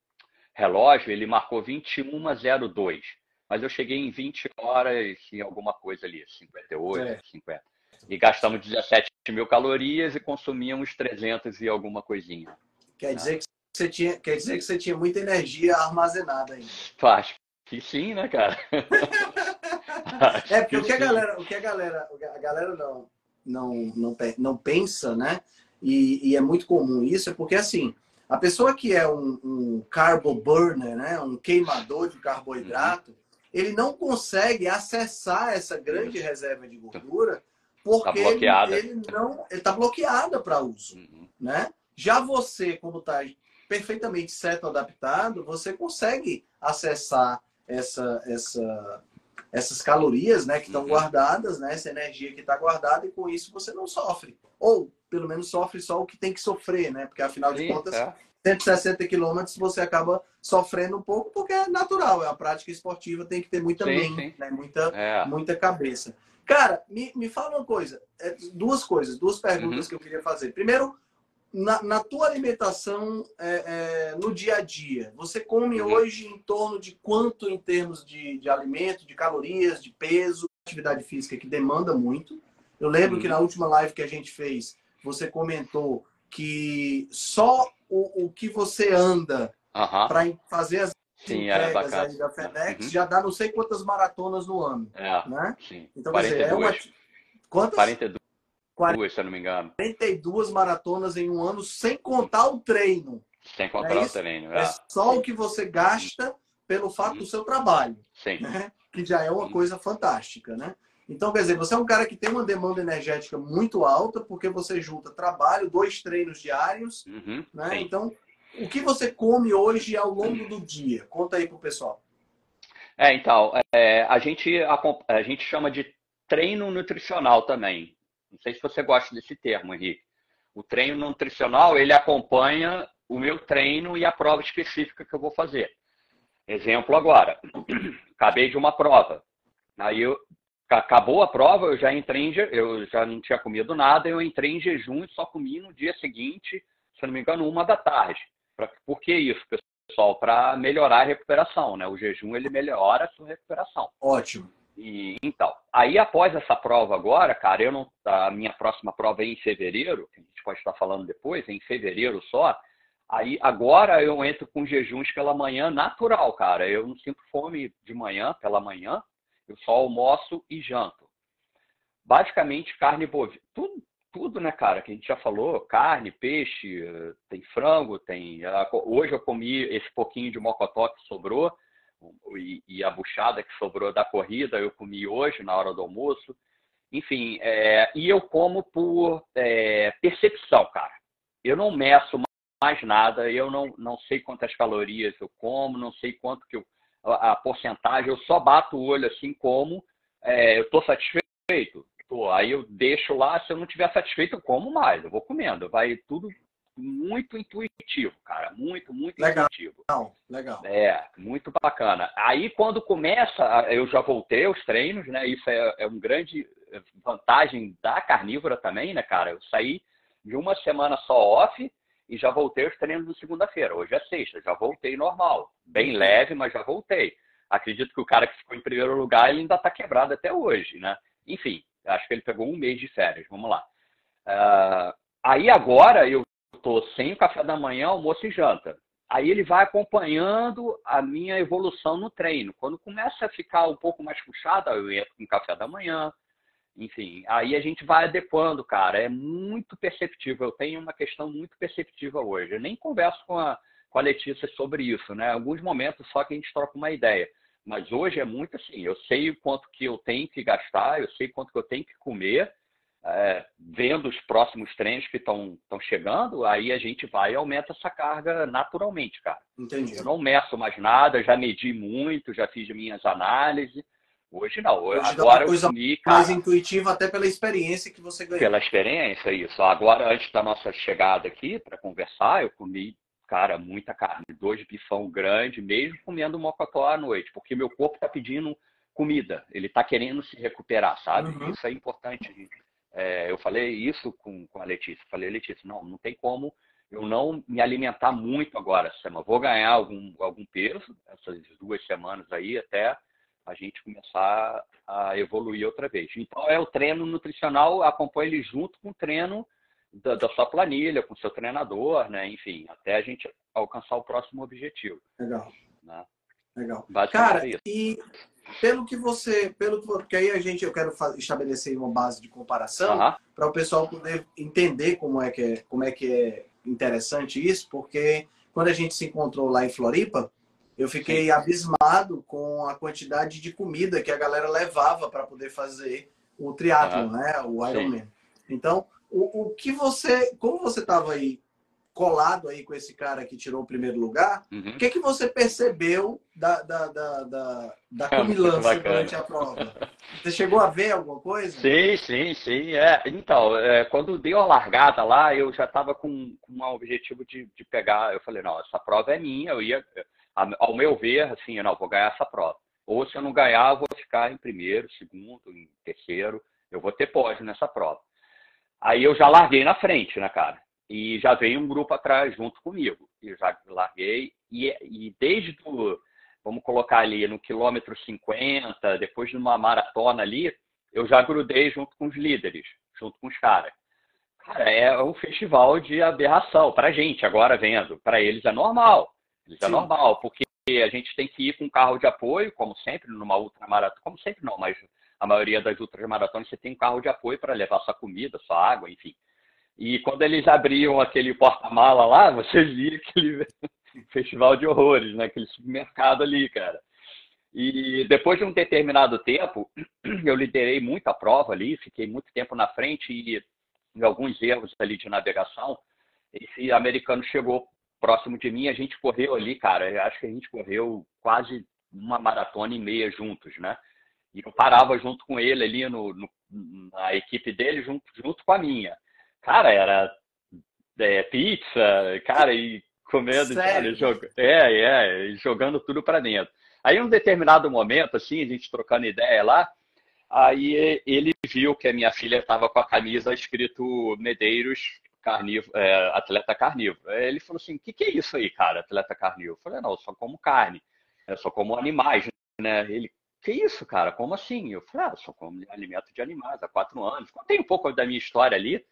relógio, ele marcou 21,02. Mas eu cheguei em 20 horas em alguma coisa ali, 58, é. 50. E gastamos 17 mil calorias e consumíamos 300 e alguma coisinha. Quer dizer que você tinha, quer dizer que você tinha muita energia armazenada ainda. Acho que sim, né, cara? [LAUGHS] é porque o que a galera, o que a galera, a galera não, não, não, não pensa, né? E, e, é muito comum isso, é porque assim, a pessoa que é um, um carbo burner, né? Um queimador de carboidrato, uhum. ele não consegue acessar essa grande isso. reserva de gordura porque tá ele, ele, não, está bloqueada para uso, uhum. né? Já você, quando está perfeitamente certo adaptado, você consegue acessar essa, essa, essas calorias né, que estão uhum. guardadas, né, essa energia que está guardada, e com isso você não sofre. Ou, pelo menos, sofre só o que tem que sofrer, né? Porque, afinal de contas, é. 160 quilômetros você acaba sofrendo um pouco, porque é natural, é a prática esportiva, tem que ter muita sim, mente, sim. Né, muita, é. muita cabeça. Cara, me, me fala uma coisa, é, duas coisas, duas perguntas uhum. que eu queria fazer. Primeiro, na, na tua alimentação é, é, no dia a dia, você come uhum. hoje em torno de quanto em termos de, de alimento, de calorias, de peso, atividade física que demanda muito. Eu lembro uhum. que na última live que a gente fez, você comentou que só o, o que você anda Aham. para fazer as Sim, bacana. aí da FedEx Uhum. já dá não sei quantas maratonas no ano, É, né? sim. Então, quer dizer, é uma... 42. Quantas? 42, se eu não me engano. 42 maratonas em um ano, sem contar o treino. Sem contar É o isso? treino. É É. só o que você gasta pelo fato do seu trabalho, Sim. né? Que já é uma Sim. coisa fantástica, né? Então, quer dizer, você é um cara que tem uma demanda energética muito alta, porque você junta trabalho, dois treinos diários, Uhum, né? sim. Então, o que você come hoje ao longo do dia? Conta aí pro pessoal. É, então, é, a, gente, acom- a gente chama de treino nutricional também. Não sei se você gosta desse termo, Henrique. O treino nutricional, ele acompanha o meu treino e a prova específica que eu vou fazer. Exemplo agora, [CLEARS THROAT] acabei de uma prova. Aí eu, acabou a prova, eu já entrei em, eu já não tinha comido nada, eu entrei em jejum e só comi no dia seguinte, se não me engano, uma da tarde. Pra, por que isso, pessoal? Para melhorar a recuperação, né? O jejum ele melhora a sua recuperação. Ótimo. E, então, aí após essa prova agora, cara, eu não, a minha próxima prova é em fevereiro, a gente pode estar falando depois, é em fevereiro só. Aí agora eu entro com jejuns pela manhã natural, cara. Eu não sinto fome de manhã, pela manhã. Eu só almoço e janto. Basicamente carne bovina, tudo, tudo, né, cara, que a gente já falou, carne, peixe, eh, tem frango, tem. ah, Hoje eu comi esse pouquinho de mocotó que sobrou e, e a buchada que sobrou da corrida eu comi hoje na hora do almoço. Enfim, é, e eu como por é, percepção, cara. Eu não meço mais nada, eu não, não sei quantas calorias eu como, não sei quanto que eu, a, a porcentagem, eu só bato o olho assim como é, eu estou satisfeito. Aí eu deixo lá, se eu não estiver satisfeito, eu como mais, eu vou comendo. Vai tudo muito intuitivo, cara. Muito, muito Legal. intuitivo. Legal, legal. É, muito bacana. Aí quando começa, eu já voltei aos treinos, né? Isso é, é um grande vantagem da carnívora também, né, cara? Eu saí de uma semana só off e já voltei aos treinos de segunda-feira. Hoje é sexta, já voltei normal. Bem leve, mas já voltei. Acredito que o cara que ficou em primeiro lugar, ele ainda tá quebrado até hoje, né? Enfim, acho que ele pegou um mês de férias. Vamos lá. Ah, aí agora eu tô sem o café da manhã, almoço e janta. Aí ele vai acompanhando a minha evolução no treino. Quando começa a ficar um pouco mais puxado, eu entro com café da manhã. Enfim, aí a gente vai adequando, cara. É muito perceptível. Eu tenho uma questão muito perceptiva hoje. Eu nem converso com a, com a Letícia sobre isso, né? Alguns momentos só que a gente troca uma ideia. Mas hoje é muito assim, eu sei o quanto que eu tenho que gastar, eu sei quanto que eu tenho que comer, é, vendo os próximos treinos que estão chegando, aí a gente vai e aumenta essa carga naturalmente, cara. Entendi. Eu não meço mais nada, já medi muito, já fiz minhas análises. Hoje não, Hoje agora uma eu coisa comi, cara, Mais intuitivo até pela experiência que você ganhou. pela experiência, isso. Agora, antes da nossa chegada aqui para conversar, eu comi, cara, muita carne, dois bifão grande, mesmo comendo mocotó à noite, porque meu corpo está pedindo comida, ele está querendo se recuperar, sabe? Uhum. Isso é importante. É, eu falei isso com, com a Letícia. Falei, Letícia, não, não tem como eu não me alimentar muito agora essa semana. Vou ganhar algum, algum peso essas duas semanas aí até a gente começar a evoluir outra vez. Então, é o treino nutricional, acompanha ele junto com o treino da, da sua planilha, com o seu treinador, né? Enfim, até a gente alcançar o próximo objetivo. Legal. Né? Legal. Cara, e pelo que você, pelo que porque aí a gente eu quero estabelecer uma base de comparação para o pessoal poder entender como é que é, como é que é interessante isso, porque quando a gente se encontrou lá em Floripa, eu fiquei abismado com a quantidade de comida que a galera levava para poder fazer o triatlo, né, o Ironman. Então, o, o que você, como você estava aí colado aí com esse cara que tirou o primeiro lugar, uhum. o que, que você percebeu da, da, da, da, da É, comilança bacana. durante a prova? Você chegou a ver alguma coisa? Sim, sim, sim. É. Então, é, quando deu a largada lá, eu já estava com, com um objetivo de, de pegar. Eu falei, não, essa prova é minha, eu ia, ao meu ver, assim, eu não, vou ganhar essa prova. Ou se eu não ganhar, eu vou ficar em primeiro, segundo, em terceiro, eu vou ter pódio nessa prova. Aí eu já larguei na frente, né, cara? E já veio um grupo atrás junto comigo. Eu já larguei, e, e desde o, vamos colocar ali, no quilômetro 50, depois de uma maratona ali, eu já grudei junto com os líderes, junto com os caras. Cara, é um festival de aberração pra gente, agora vendo. Para eles é normal. Eles é normal, porque a gente tem que ir com carro de apoio, como sempre, numa ultramaratona. Como sempre não, mas a maioria das ultramaratonas você tem um carro de apoio para levar sua comida, sua água, enfim. E quando eles abriam aquele porta-mala lá, você via aquele [LAUGHS] festival de horrores, né? Aquele supermercado ali, cara. E depois de um determinado tempo, [CLEARS THROAT] eu liderei muito a prova ali, fiquei muito tempo na frente e em alguns erros ali de navegação, esse americano chegou próximo de mim, a gente correu ali, cara, eu acho que a gente correu quase uma maratona e meia juntos, né? E eu parava junto com ele ali no, no na equipe dele, junto, junto com a minha. Cara, era é, pizza, cara, e comendo, cara, jog... é, é, jogando tudo para dentro. Aí, em um determinado momento, assim, a gente trocando ideia lá, aí ele viu que a minha filha estava com a camisa escrito Medeiros carnívoro, é, atleta carnívoro. Aí ele falou assim, o que, que é isso aí, cara, atleta carnívoro? Eu falei, não, eu só como carne, eu só como animais, né? Ele, que isso, cara, como assim? Eu falei, ah, eu só como alimento de animais há quatro anos. Contei um pouco da minha história ali,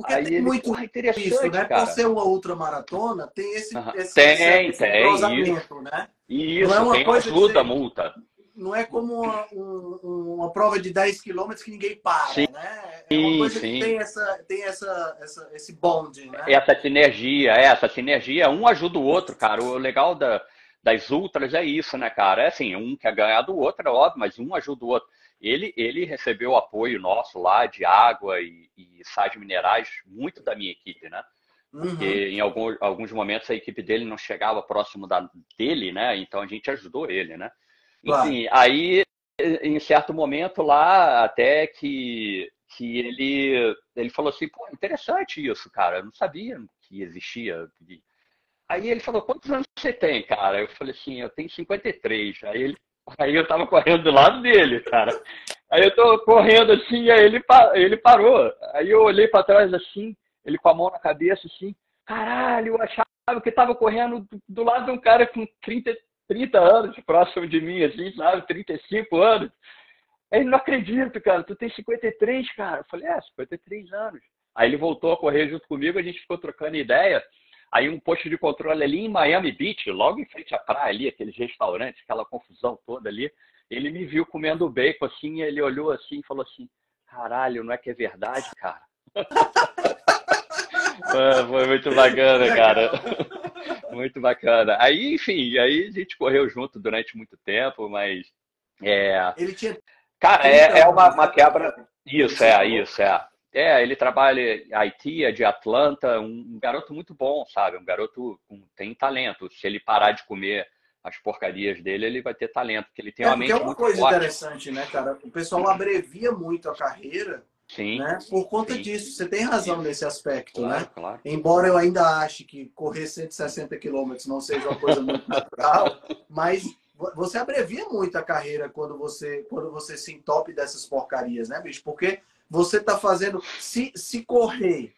porque aí tem ele, muito interessante, isso, né? Cara. Por ser uma ultramaratona, tem esse, uhum. esse, tem, esse tem, isso. né? Isso, não é uma tem coisa ajuda, multa. Não é como uma, um, uma prova de 10 quilômetros que ninguém para, sim, né? É uma coisa sim. que tem, essa, tem essa, essa, esse bonde, né? Essa sinergia, é, essa sinergia, um ajuda o outro, cara. O legal da, das ultras é isso, né, cara? É assim, um quer ganhar do outro, é óbvio, mas um ajuda o outro. Ele, ele recebeu apoio nosso lá de água e, e sais minerais, muito da minha equipe, né? Porque uhum. em algum, alguns momentos a equipe dele não chegava próximo da, dele, né? Então a gente ajudou ele, né? Claro. Enfim, aí em certo momento lá, até que, que ele, ele falou assim, pô, interessante isso, cara, eu não sabia que existia. Aí ele falou, quantos anos você tem, cara? Eu falei assim, eu tenho 53. Aí ele Aí eu tava correndo do lado dele, cara. Aí eu tô correndo assim, aí ele, ele parou. Aí eu olhei para trás assim, ele com a mão na cabeça assim, caralho, eu achava que tava correndo do lado de um cara com 30, 30 anos, próximo de mim, assim, sabe? 35 anos. Aí ele não acredito, cara, tu tem 53, cara. Eu falei, é, 53 anos. Aí ele voltou a correr junto comigo, a gente ficou trocando ideia. Aí um posto de controle ali em Miami Beach, logo em frente à praia ali, aqueles restaurantes, aquela confusão toda ali. Ele me viu comendo bacon assim, ele olhou assim e falou assim: caralho, não é que é verdade, cara? [LAUGHS] Foi muito bacana, cara. [LAUGHS] Muito bacana. Aí, enfim, aí a gente correu junto durante muito tempo, mas. É... Ele tinha. Cara, é, é uma, uma quebra. Isso, é, isso, é. É, ele trabalha em Haiti, é de Atlanta, um, garoto muito bom, sabe? Um garoto com, tem talento. Se ele parar de comer as porcarias dele, ele vai ter talento, porque ele tem é, uma mente é uma coisa forte. interessante, né, cara? O pessoal abrevia muito a carreira, sim, né? Por conta sim. disso. Você tem razão nesse aspecto, claro, né? Claro. Embora eu ainda ache que correr 160 quilômetros não seja uma coisa muito [LAUGHS] natural, mas você abrevia muito a carreira quando você quando você se entope dessas porcarias, né, bicho? Porque você está fazendo. Se, se correr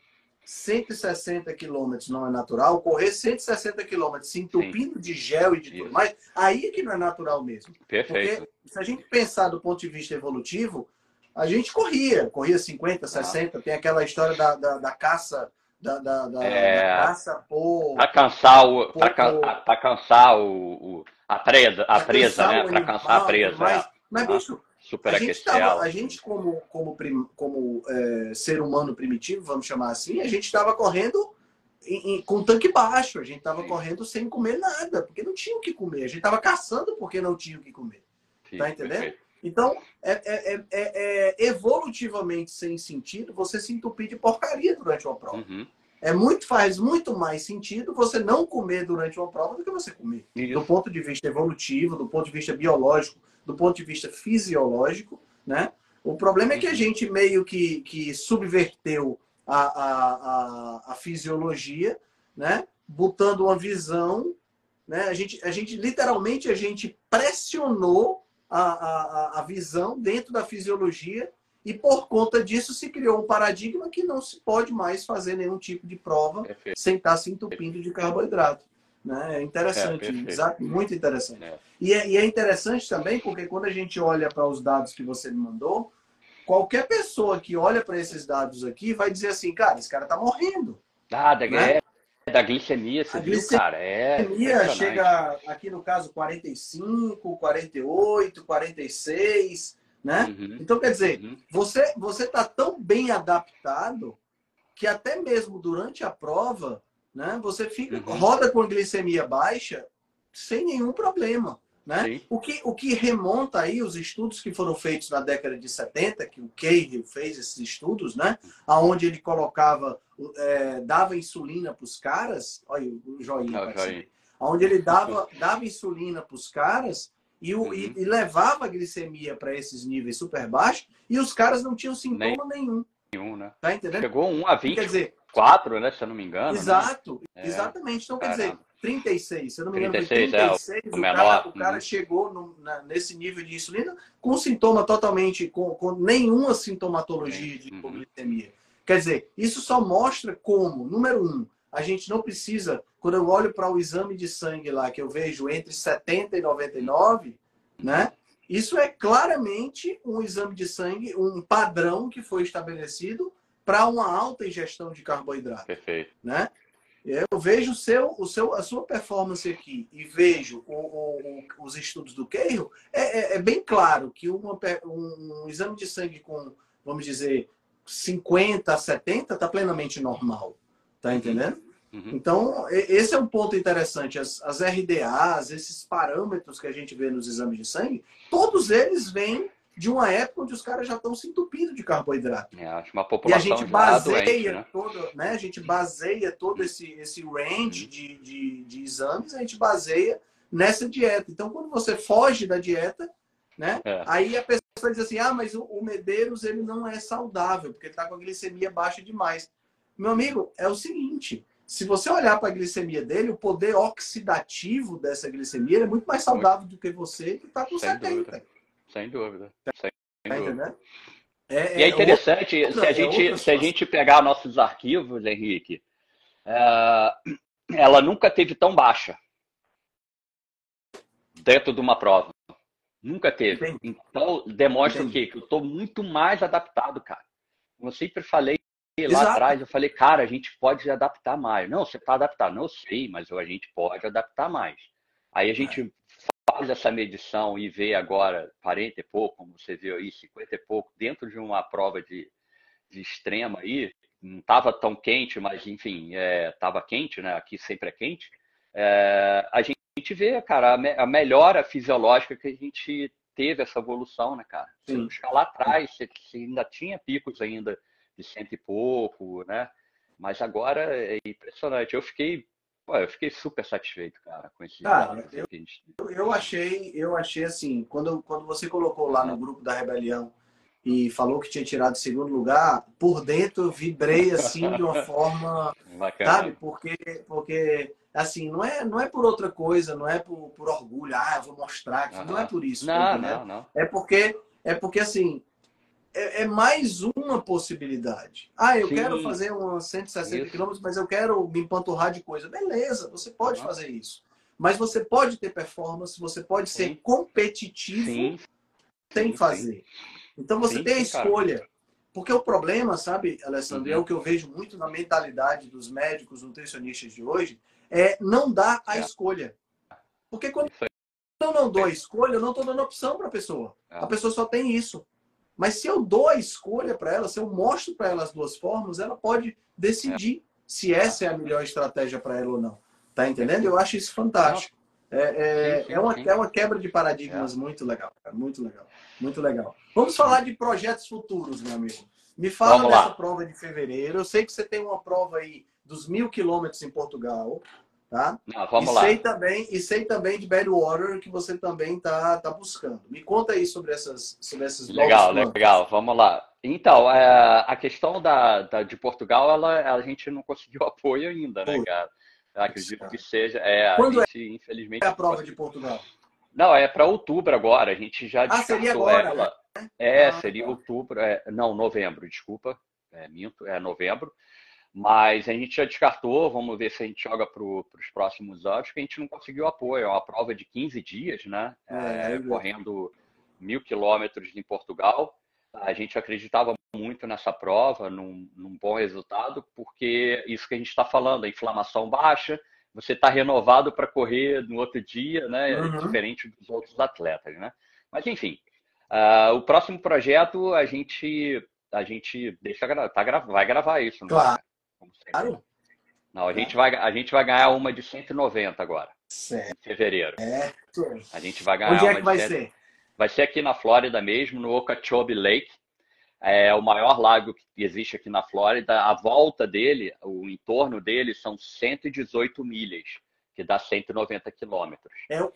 160 quilômetros não é natural, correr 160 quilômetros se entupindo Sim. de gel e de tudo mais, aí é que não é natural mesmo. Perfeito. Porque se a gente pensar do ponto de vista evolutivo, a gente corria, corria 50, 60, ah. tem aquela história da, da, da caça. Da, da, da, é... da caça por. Para cansar o. Para cansar o, o, a presa, a presa, né? Para cansar a presa. Mas, é. mas bicho, a gente, tava, a gente como, como, como é, ser humano primitivo, vamos chamar assim, a gente estava correndo em, em, com tanque baixo, a gente estava correndo sem comer nada, porque não tinha o que comer. A gente estava caçando porque não tinha o que comer. Sim, tá entendendo? Perfeito. Então, é, é, é, é, evolutivamente sem sentido você se entupir de porcaria durante uma prova. Uhum. É muito, faz muito mais sentido você não comer durante uma prova do que você comer. Isso. Do ponto de vista evolutivo, do ponto de vista biológico, do ponto de vista fisiológico, né? O problema é que a gente meio que, que subverteu a, a, a, a fisiologia, né? Botando uma visão, né? A gente, a gente literalmente a gente pressionou a, a, a visão dentro da fisiologia e por conta disso se criou um paradigma que não se pode mais fazer nenhum tipo de prova Perfeito. sem estar se entupindo de carboidrato. Né? É interessante, é, muito interessante. É. E, é, e é interessante também porque quando a gente olha para os dados que você me mandou, qualquer pessoa que olha para esses dados aqui vai dizer assim, cara, esse cara tá morrendo. Ah, da, né? é, da glicemia, você a viu, glicemia cara? É glicemia chega, aqui no caso, 45, 48, 46, né? Uhum. Então, quer dizer, uhum. você, você tá tão bem adaptado que até mesmo durante a prova, né, você fica, uhum. roda com a glicemia baixa sem nenhum problema. Né? O, que, o que remonta aí os estudos que foram feitos na década de 70, que o Cahill fez esses estudos, né? Onde ele colocava, é, dava insulina para os caras, olha o joinha, Não, joinha. onde ele dava, [LAUGHS] dava insulina para os caras e, o, uhum. e, e, levava a glicemia para esses níveis super baixos e os caras não tinham sintoma Nem, nenhum. Nenhum, né? Tá entendendo? Chegou 1 a 20. Quer dizer, 4, né? Se eu não me engano. Né? Exato, né? exatamente. Então, quer dizer, 36, se eu não me engano, 36, 36 é, o, o, menor, cara, o cara uhum. chegou no, na, nesse nível de insulina com sintoma totalmente, com, com nenhuma sintomatologia de uhum. hipoglicemia. Quer dizer, isso só mostra como, número um, a gente não precisa, quando eu olho para o exame de sangue lá, que eu vejo entre 70 e 99, né? Isso é claramente um exame de sangue, um padrão que foi estabelecido para uma alta ingestão de carboidrato. Perfeito. Né? Eu vejo o seu, o seu, a sua performance aqui e vejo o, o, os estudos do Keiro, é, é, é, bem claro que uma, um, um, exame de sangue com, vamos dizer, 50 a 70 está plenamente normal. Tá uhum. entendendo? Uhum. Então, esse é um ponto interessante. As, as RDAs, esses parâmetros que a gente vê nos exames de sangue, todos eles vêm de uma época onde os caras já estão se entupindo de carboidrato. É, acho uma população e a gente baseia doente, né? todo, né? A gente baseia todo esse, esse range de, de, de, exames, a gente baseia nessa dieta. Então, quando você foge da dieta, né? É. Aí a pessoa diz assim, ah, mas o, o Medeiros ele não é saudável, porque está com a glicemia baixa demais. Meu amigo, é o seguinte, se você olhar para a glicemia dele, o poder oxidativo dessa glicemia é muito mais saudável do que você que está com Sem 70. Dúvida. Sem dúvida. Sem tá dúvida. É, é, é, interessante, outra, se, a é gente, se a gente pegar nossos arquivos, Henrique, é, ela nunca teve tão baixa dentro de uma prova. Nunca teve. Entendi. Então, demonstra Entendi. o quê? Que eu estou muito mais adaptado, cara. Como eu sempre falei lá Exato. atrás, eu falei, cara, a gente pode adaptar mais. Não, você está adaptado. Não sei, mas a gente pode adaptar mais. Aí a gente é faz essa medição e vê agora 40 e pouco, como você viu aí, 50 e pouco, dentro de uma prova de, de extrema aí, não estava tão quente, mas enfim, estava é, quente, né? Aqui sempre é quente. É, a gente vê, cara, a, a, melhora fisiológica que a gente teve essa evolução, né, cara? Se buscar lá atrás, você, você ainda tinha picos ainda de cento e pouco, né? Mas agora é impressionante. Eu fiquei Pô, eu fiquei super satisfeito, cara, com esse cara, eu, eu achei, eu achei assim, quando, quando você colocou lá no grupo da Rebelião e falou que tinha tirado segundo lugar, por dentro eu vibrei assim de uma [LAUGHS] forma, Bacana. sabe? Porque, porque assim, não é, não é por outra coisa, não é por, por orgulho, ah, eu vou mostrar, uhum. não é por isso. Não, não, não. É porque, é porque assim, é, é, mais uma possibilidade. Ah, eu Sim. quero fazer umas 160 quilômetros, mas eu quero me empanturrar de coisa. Beleza, você pode uhum. fazer isso. Mas você pode ter performance, você pode Sim. ser competitivo Sim. sem fazer. Então você tem a escolha. Cara. Porque o problema, sabe, Alessandro, uhum. é o que eu vejo muito na mentalidade dos médicos nutricionistas de hoje, é não dar a é. escolha. Porque quando eu não dou a escolha, eu não estou dando opção para a pessoa. É. A pessoa só tem isso. Mas se eu dou a escolha para ela, se eu mostro para ela as duas formas, ela pode decidir se essa é a melhor estratégia para ela ou não. Tá entendendo? Eu acho isso fantástico. É, é, é, uma, é uma quebra de paradigmas muito legal, cara. Muito legal. Muito legal. Vamos falar de projetos futuros, meu amigo. Me fala dessa prova de fevereiro. Eu sei que você tem uma prova aí dos mil quilômetros em Portugal. Tá? Não, vamos e lá. Sei também, e sei também de Badwater que você também está tá buscando. Me conta aí sobre essas, sobre essas Legal, legal. Vamos lá. Então, é, a questão da, da, de Portugal, ela, a gente não conseguiu [LAUGHS] apoio ainda, né, cara? Eu acredito que seja. É, Quando a gente, é infelizmente. É a prova de Portugal? Não, é para outubro agora. A gente já ah, seria agora, ela. Né? É, ah, seria tá. outubro. É, não, novembro, desculpa. É, minto, é novembro. Mas a gente já descartou, vamos ver se a gente joga para os próximos anos, porque a gente não conseguiu apoio. É uma prova de 15 dias, né? É, é, correndo mil quilômetros em Portugal. a gente acreditava muito nessa prova, num, num bom resultado, porque isso que a gente está falando, a inflamação baixa, você está renovado para correr no outro dia, né? Uhum. Diferente dos outros atletas, né? Mas enfim, uh, o próximo projeto a gente a gente deixa tá, vai gravar isso, claro. Claro. Não, a gente vai a gente vai ganhar uma de 190 agora. Certo. Em fevereiro. É. A gente vai ganhar Onde é que vai ser? Vai ser aqui na Flórida mesmo, no Okeechobee Lake. É o maior lago que existe aqui na Flórida. A volta dele, o entorno dele, são 118 milhas, que dá 190 quilômetros. É um,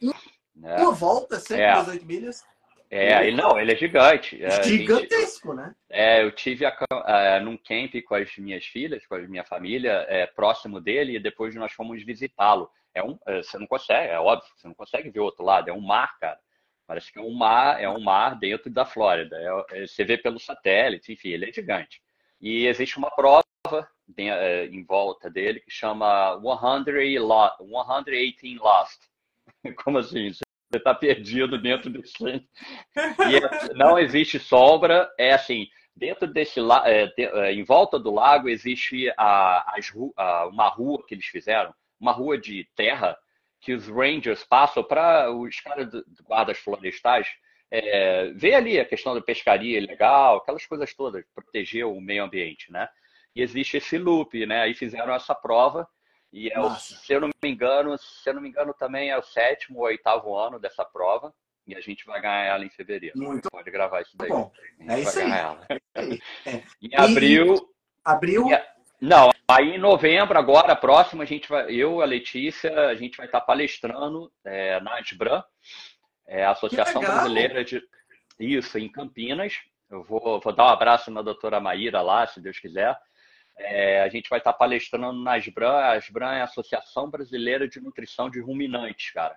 é. uma volta, 118 é. milhas? É, ele, não, ele é gigante. É, Gigantesco, gente, né? É, eu tive a, a, num camp com as minhas filhas, com a minha família, é, próximo dele, e depois nós fomos visitá-lo. É um, é, você não consegue, é óbvio, você não consegue ver o outro lado, é um mar, cara. Parece que é um mar, é um mar dentro da Flórida. É, é, você vê pelo satélite, enfim, ele é gigante. E existe uma prova em, é, em volta dele que chama 118 Lost. [LAUGHS] Como assim? Você está perdido dentro desse. E é, não existe sombra, é assim. Dentro desse é, de, é, em volta do lago existe a, a, uma rua que eles fizeram, uma rua de terra que os rangers passam para os caras do guardas florestais é, ver ali a questão da pescaria ilegal, aquelas coisas todas, proteger o meio ambiente, né? E existe esse loop, né? Aí fizeram essa prova e é o, se eu não me engano, se eu não me engano também é o sétimo ou oitavo ano dessa prova e a gente vai ganhar ela em fevereiro. Muito pode gravar isso daí. Bom, é isso aí. É. [LAUGHS] Em abril. Abril. Não, aí em novembro, agora, próximo, a gente vai, eu, a Letícia, a gente vai estar palestrando é, na Asbran, é, Associação Brasileira de. Isso, em Campinas. Eu vou, vou dar um abraço na doutora Maíra lá, se Deus quiser. É, a gente vai estar palestrando na Asbran. A Asbran é a Associação Brasileira de Nutrição de Ruminantes, cara.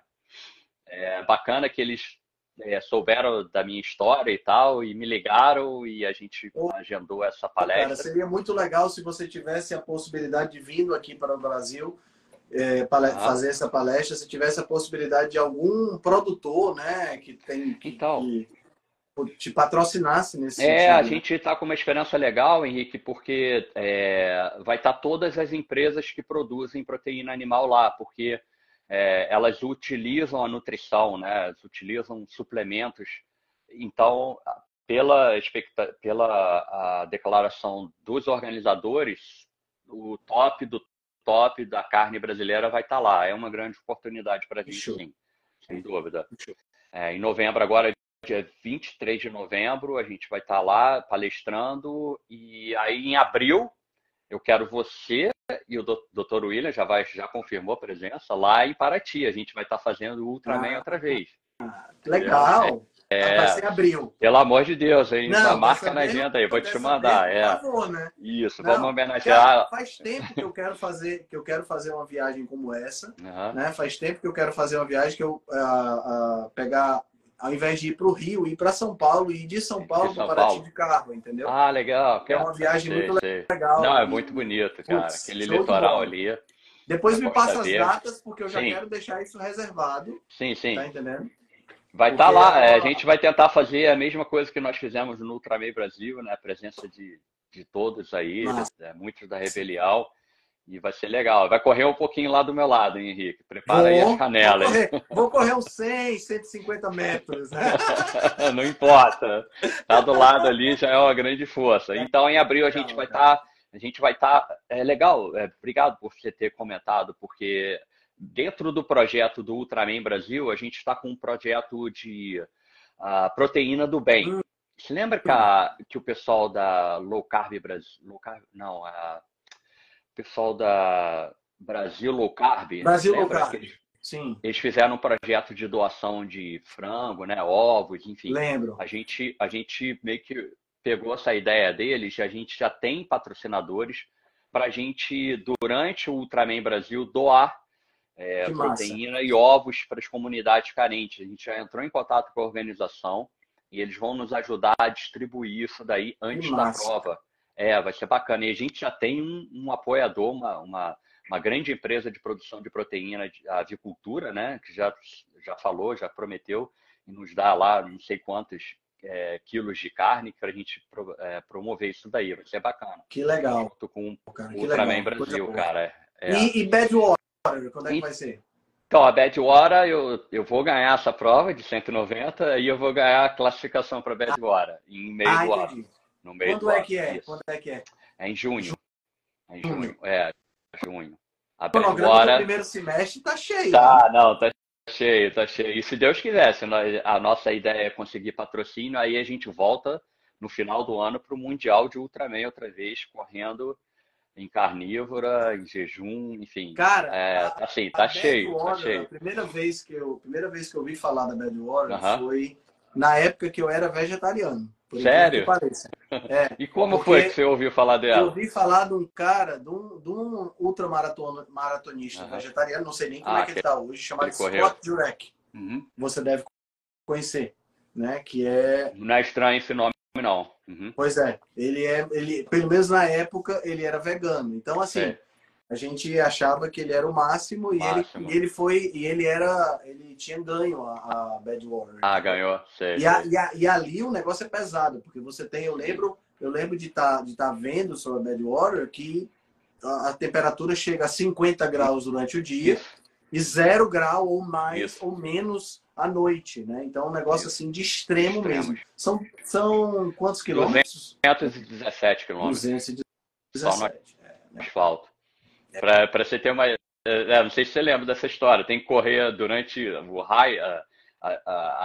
É bacana que eles é, souberam da minha história e tal, e me ligaram e a gente oh, agendou essa palestra. Cara, seria muito legal se você tivesse a possibilidade de vir aqui para o Brasil é, ah. fazer essa palestra, se tivesse a possibilidade de algum produtor, né, que tem que, então, que te patrocinasse nesse É, sentido, a né? gente está com uma esperança legal, Henrique, porque é, vai estar tá todas as empresas que produzem proteína animal lá, porque é, elas utilizam a nutrição, né? utilizam suplementos. Então, pela, pela declaração dos organizadores, o top do top da carne brasileira vai estar tá lá. É uma grande oportunidade para a gente, sim, sem dúvida. É, em novembro, agora, dia 23 de novembro, a gente vai estar tá lá palestrando. E aí, em abril, eu quero você e o Dr. William já, vai, já confirmou a presença lá em Paraty. A gente vai estar fazendo o Ultraman ah, outra vez. Legal! É, vai ser abril. Pelo amor de Deus, hein? Não, marca na agenda aí, vou te mandar. Vez, é. Favor, né? Isso, Não, vamos homenagear. Faz tempo que eu quero fazer, que eu quero fazer uma viagem como essa. Uhum. Né? Faz tempo que eu quero fazer uma viagem que eu uh, uh, pegar ao invés de ir para o Rio, ir para São Paulo e de São Paulo para Paraty de carro, entendeu? Ah, legal. É uma viagem sei, muito sei. legal. Não, é muito bonito, cara. Putz, Aquele litoral ali. Depois me passa as datas, porque eu já sim. quero deixar isso reservado. Sim, sim. Tá entendendo? Vai estar tá lá. É, a gente vai tentar fazer a mesma coisa que nós fizemos no Ultrameio Brasil, né? A presença de, de todos aí, é, muitos da Rebelial. E vai ser legal. Vai correr um pouquinho lá do meu lado, hein, Henrique? Prepara vou, aí as canelas. Vou correr, vou correr uns 100, 150 metros. Né? [LAUGHS] Não importa. Tá do lado ali já é uma grande força. Então, em abril a gente vai estar. Tá, a gente vai estar. Tá, é legal. É, obrigado por você ter comentado, porque dentro do projeto do Ultraman Brasil, a gente está com um projeto de uh, proteína do bem. Hum. Você lembra que, a, que o pessoal da Low Carb Brasil. Low Carb, não, a pessoal da Brasil Low Carb. Brasil Low Carb. Eles, Sim. Eles fizeram um projeto de doação de frango, né, ovos, enfim. Lembro. A gente, a gente meio que pegou essa ideia deles e a gente já tem patrocinadores para a gente, durante o Ultraman Brasil, doar é, proteína e ovos para as comunidades carentes. A gente já entrou em contato com a organização e eles vão nos ajudar a distribuir isso daí antes da prova. É, vai ser bacana. E a gente já tem um, um apoiador, uma, uma, uma, grande empresa de produção de proteína, de avicultura, né? Que já, já falou, já prometeu e nos dá lá não sei quantos é, quilos de carne para a gente pro, é, promover isso daí. Vai ser bacana. Que legal. Tô com cara, o Ultraman Brasil, cara. É. E, e Badwater, quando é que e, vai ser? Então, a Badwater, eu, eu vou ganhar essa prova de 190 e eu vou ganhar a classificação para Badwater em meio ah, do ano. No meio Quando do é que é? Isso. Quando é que é? É em junho. É em junho. É, junho. A o cronograma do primeiro semestre tá cheio. Tá, né? não, tá cheio, tá cheio. E se Deus quiser, se a nossa ideia é conseguir patrocínio, aí a gente volta no final do ano para o Mundial de Ultraman outra vez, correndo em carnívora, em jejum, enfim. Cara, é, a, assim, tá cheio, tá cheio. A primeira vez que eu, primeira vez que eu ouvi falar da Badwater uh -huh. foi na época que eu era vegetariano. Sério? [LAUGHS] É, e como foi que você ouviu falar dela? Eu ouvi falar de um cara, de um, de um ultramaratonista uhum. vegetariano, não sei nem como ah, é que ele está hoje, chamado Scott Jurek. Uhum. Você deve conhecer, né? Que é. Não é estranho esse nome, não. Uhum. Pois é, ele é, ele, pelo menos na época, ele era vegano. Então, assim. É a gente achava que ele era o máximo, máximo. E, ele, e ele foi e ele era ele tinha ganho a, a Badwater. Ah, ganhou, sei. E, a, e, a, e, ali o negócio é pesado, porque você tem, eu lembro, eu lembro de estar tá, de tá vendo sobre a Badwater que a, temperatura chega a 50 graus durante o dia Isso. e zero grau ou mais Isso. ou menos à noite, né? Então é um negócio Isso. assim de extremo Extremos. mesmo. São, são quantos quilômetros? 217 quilômetros. 217. Só no é, né? asfalto. Para você ter uma. É, é, não sei se você lembra dessa história. Tem que correr durante o high, a, a,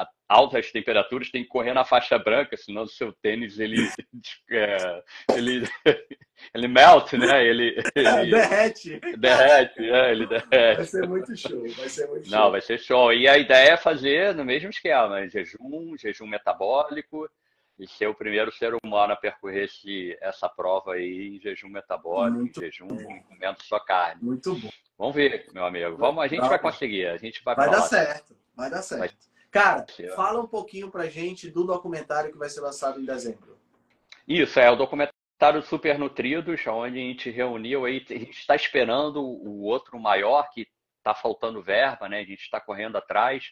a, altas temperaturas, tem que correr na faixa branca, senão o seu tênis ele, [LAUGHS] é, ele, [LAUGHS] ele melt, né? Ele, ele derrete. Derrete, é, ele derrete. Vai ser muito show, vai ser muito show. Não, vai ser show. E a ideia é fazer no mesmo esquema, jejum, jejum metabólico e ser o primeiro ser humano a percorrer esse, essa prova aí em jejum metabólico, Muito em jejum, bom. comendo só carne. Muito bom. Vamos ver, meu amigo. Vamos, a gente tá vai conseguir, a gente vai Vai dar certo, vai dar certo. Vai... Cara, fala um pouquinho pra gente do documentário que vai ser lançado em dezembro. Isso, é o documentário Super Nutridos, onde a gente reuniu aí, a gente está esperando o outro maior que está faltando verba, né? A gente está correndo atrás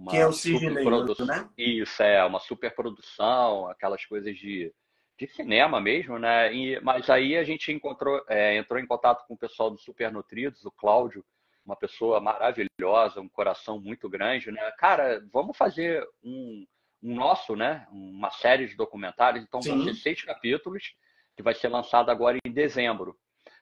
uma que é o Sidney, né? Isso, é, uma superprodução, aquelas coisas de, de cinema mesmo, né? E, mas aí a gente encontrou, é, entrou em contato com o pessoal do Super Nutridos, o Cláudio, uma pessoa maravilhosa, um coração muito grande, né? Cara, vamos fazer um, um nosso, né? Uma série de documentários, então Sim. vão ser seis capítulos, que vai ser lançado agora em dezembro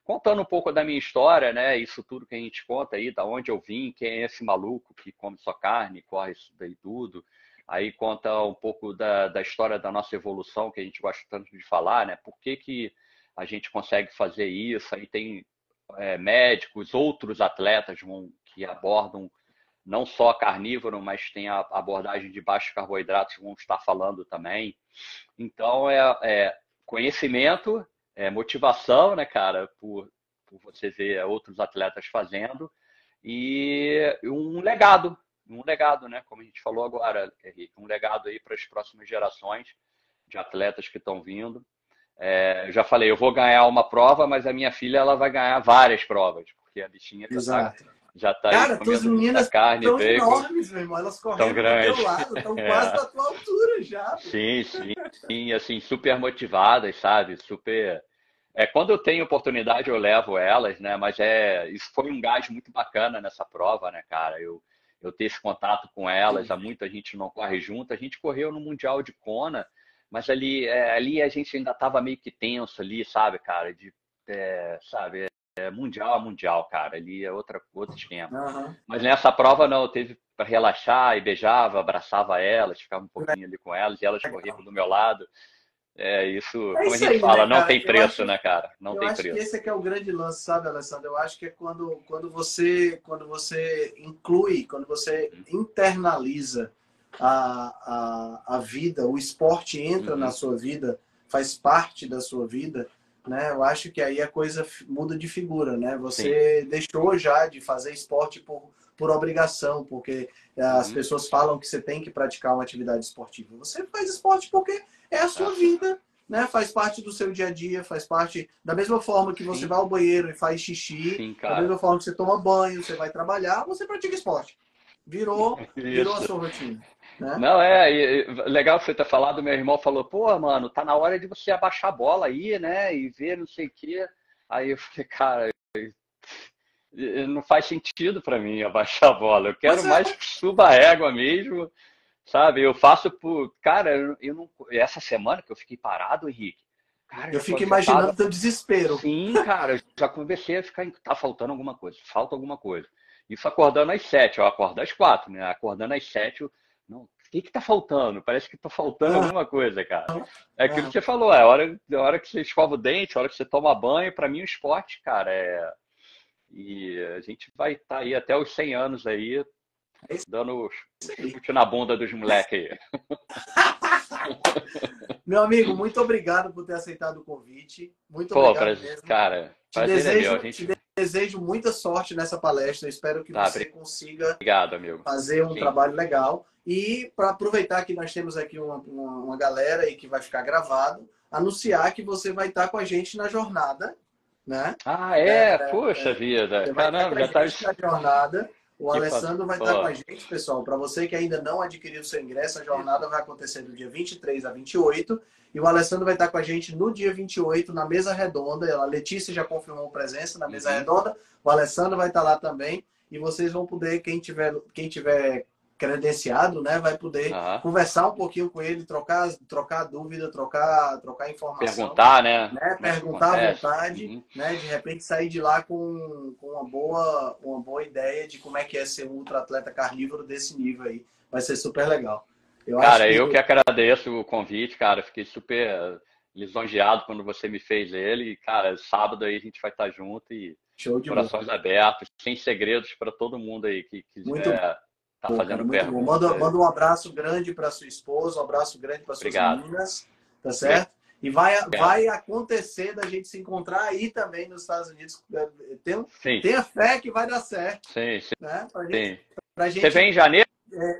contando um pouco da minha história, né? Isso tudo que a gente conta aí, da onde eu vim, quem é esse maluco que come só carne, corre isso daí tudo. Aí conta um pouco da, da história da nossa evolução, que a gente gosta tanto de falar, né? Por que, que a gente consegue fazer isso? Aí tem é, médicos, outros atletas que abordam não só carnívoro, mas tem a abordagem de baixos carboidratos, vão estar falando também. Então, é, é conhecimento é, motivação, né, cara, por, por você ver outros atletas fazendo e um legado, um legado, né, como a gente falou agora, Henrique, um legado aí para as próximas gerações de atletas que estão vindo. É, já falei, eu vou ganhar uma prova, mas a minha filha ela vai ganhar várias provas, porque a bichinha já está já tá Cara, tuas meninas carne, tão enormes, meu irmão. Elas correndo do teu lado, estão [LAUGHS] é. quase da tua altura já. Sim, sim, sim, assim, super motivadas, sabe? Super é, quando eu tenho oportunidade, eu levo elas, né? Mas é, isso foi um gás muito bacana nessa prova, né, cara? Eu, eu ter esse contato com elas, há muito a gente não corre junto. A gente correu no Mundial de Kona, mas ali, é, ali a gente ainda estava meio que tenso ali, sabe, cara? De, é, sabe, é, mundial a mundial, cara. Ali é outra, outro esquema. Uhum. Mas nessa prova não, eu teve para relaxar e beijava, abraçava elas, ficava um pouquinho ali com elas e elas corriam do meu lado. É, isso, é como isso a gente aí, fala, né, não tem preço, acho, né, cara? Não eu tem acho preço. Que esse aqui é o grande lance, sabe, Alessandro? Eu acho que é quando, quando, você, quando você inclui, quando você internaliza a, a, a vida, o esporte entra uhum. na sua vida, faz parte da sua vida, né? Eu acho que aí a coisa muda de figura, né? Você Sim. deixou já de fazer esporte por, por obrigação, porque as uhum. pessoas falam que você tem que praticar uma atividade esportiva. Você faz esporte porque é a sua vida, né? Faz parte do seu dia a dia, faz parte da mesma forma que você Sim. vai ao banheiro e faz xixi, Sim, da mesma forma que você toma banho, você vai trabalhar, você pratica esporte. Virou, [LAUGHS] virou a sua rotina. Né? Não, é, legal você ter falado, meu irmão falou, pô, mano, tá na hora de você abaixar a bola aí, né? E ver não sei o quê. Aí eu falei, cara, não faz sentido para mim abaixar a bola. Eu quero é. mais que suba a régua mesmo, sabe? Eu faço por. Cara, eu não. Essa semana que eu fiquei parado, Henrique. Cara, eu fico imaginando tava... teu desespero. Sim, cara, já comecei a ficar. Tá faltando alguma coisa, falta alguma coisa. Isso acordando às sete, eu acordo às quatro, né? Acordando às sete, eu... não, o que que tá faltando? Parece que tá faltando ah. alguma coisa, cara. É aquilo ah. que você falou, é a hora, é hora que você escova o dente, a hora que você toma banho, para mim o esporte, cara, é e a gente vai estar tá aí até os 100 anos aí, dando chute na bunda dos moleques aí. [LAUGHS] Meu amigo, muito obrigado por ter aceitado o convite. Muito Pô, obrigado mesmo. Cara, te desejo, é gente... te desejo muita sorte nessa palestra. espero que tá, você consiga obrigado, amigo. fazer um Sim. trabalho legal. E para aproveitar que nós temos aqui uma, uma, uma galera e que vai ficar gravado, anunciar que você vai estar com a gente na jornada né? Ah, é? é Puxa é, vida. Caramba, já está... Na jornada. O que Alessandro vai estar com a gente, pessoal. Para você que ainda não adquiriu seu ingresso, a jornada vai acontecer do dia 23 a 28. E o Alessandro vai estar com a gente no dia 28, na mesa redonda. A Letícia já confirmou presença na mesa uhum. redonda. O Alessandro vai estar lá também. E vocês vão poder, quem tiver, quem tiver credenciado, né, vai poder uhum. conversar um pouquinho com ele, trocar, trocar dúvida, trocar, trocar informação. Perguntar, né? né? Perguntar à vontade, uhum. né? De repente sair de lá com, com uma, boa, uma boa ideia de como é que é ser um ultra atleta carnívoro desse nível aí. Vai ser super legal. Eu cara, que... eu que agradeço o convite, cara. Fiquei super lisonjeado quando você me fez ele. E, cara, sábado aí a gente vai estar junto e corações boa. abertos, sem segredos para todo mundo aí que quiser. Muito Tá fazendo muito bom. Manda, manda um abraço grande para sua esposa, um abraço grande para suas Obrigado. meninas, tá certo? E vai, vai acontecer da gente se encontrar aí também nos Estados Unidos. Tem, tenha fé que vai dar certo. Sim, sim. Né? Pra gente, sim. Pra gente, Você vem em janeiro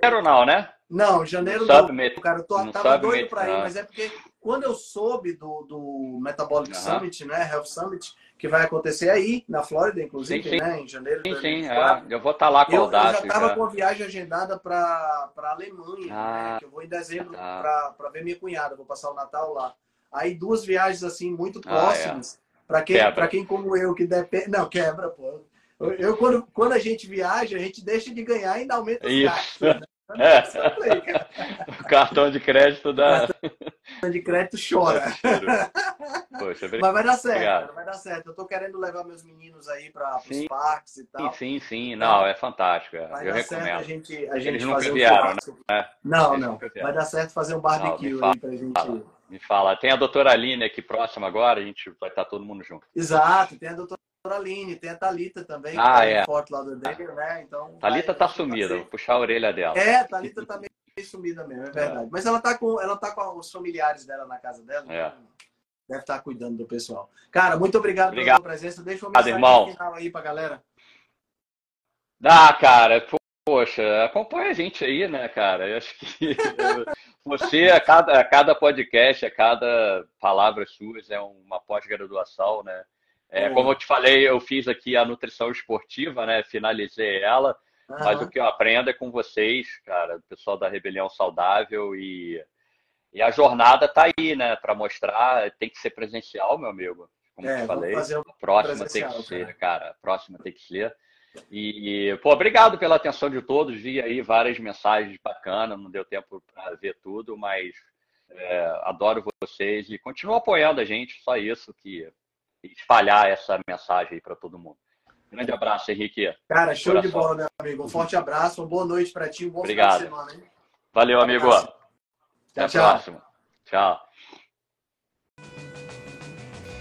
é... ou não, né? Não, janeiro não. Não, cara. Eu tô, tava doido para ir, mas é porque quando eu soube do, do Metabolic uhum. Summit, né? Health Summit, que vai acontecer aí, na Flórida, inclusive, sim, sim. né? Em janeiro de Sim, sim, é. eu vou estar tá lá com eu, o Eu já estava com a viagem agendada para a Alemanha, né, ah, né? que eu vou em dezembro tá. para ver minha cunhada, vou passar o Natal lá. Aí duas viagens assim muito próximas. Ah, é. Para quem, quem como eu que depende, não quebra, pô. Eu, quando, quando a gente viaja, a gente deixa de ganhar e ainda aumenta os gastos. Né? É. [LAUGHS] o cartão de crédito dá. O cartão de crédito chora. Poxa, [LAUGHS] Mas vai dar certo, cara, vai dar certo. Eu tô querendo levar meus meninos aí para os parques e tal. Sim, sim, não, é fantástico. É. Vai eu dar recomendo. certo a gente, a gente Eles nunca vieram, né? Não, Eles não. Vai dar certo fazer um barbecue não, fala, aí pra gente. Fala, me fala. Tem a doutora Aline aqui próxima agora, a gente vai estar todo mundo junto. Exato, tem a doutora Aline, tem a Thalita também, que ah, tá é. lá do Degger, né? Então, Thalita vai, tá sumida, vou puxar a orelha dela. É, Thalita tá meio sumida mesmo, é verdade. É. Mas ela tá, com, ela tá com os familiares dela na casa dela, é. então deve estar tá cuidando do pessoal. Cara, muito obrigado, obrigado. pela sua presença. Deixa uma mensagem irmão. final aí pra galera. Ah, cara, poxa, acompanha a gente aí, né, cara? Eu acho que [LAUGHS] você, a cada, a cada podcast, a cada palavra sua é uma pós-graduação, né? É, como eu te falei, eu fiz aqui a nutrição esportiva, né? Finalizei ela, uhum. mas o que eu aprendo é com vocês, cara, o pessoal da Rebelião Saudável e, e a jornada tá aí, né? Para mostrar, tem que ser presencial, meu amigo. Como é, eu falei, a próxima tem que ser, cara. cara, a próxima tem que ser. E, pô, obrigado pela atenção de todos. Vi aí várias mensagens bacanas, não deu tempo para ver tudo, mas é, adoro vocês e continuo apoiando a gente, só isso que espalhar essa mensagem aí para todo mundo. Grande abraço, Henrique. Cara, show Coração. de bola, meu amigo. Um forte abraço, uma boa noite para ti, um bom Obrigado. final de semana, hein? Valeu, amigo. Até tchau, a tchau. próxima. Tchau.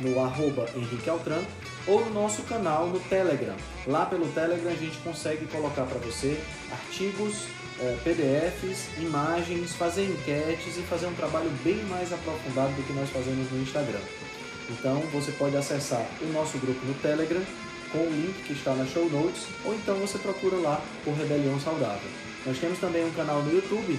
no arroba Henrique Altran, ou no nosso canal no Telegram. Lá pelo Telegram a gente consegue colocar para você artigos, eh, PDFs, imagens, fazer enquetes e fazer um trabalho bem mais aprofundado do que nós fazemos no Instagram. Então você pode acessar o nosso grupo no Telegram com o link que está nas show notes, ou então você procura lá por Rebelião Saudável. Nós temos também um canal no YouTube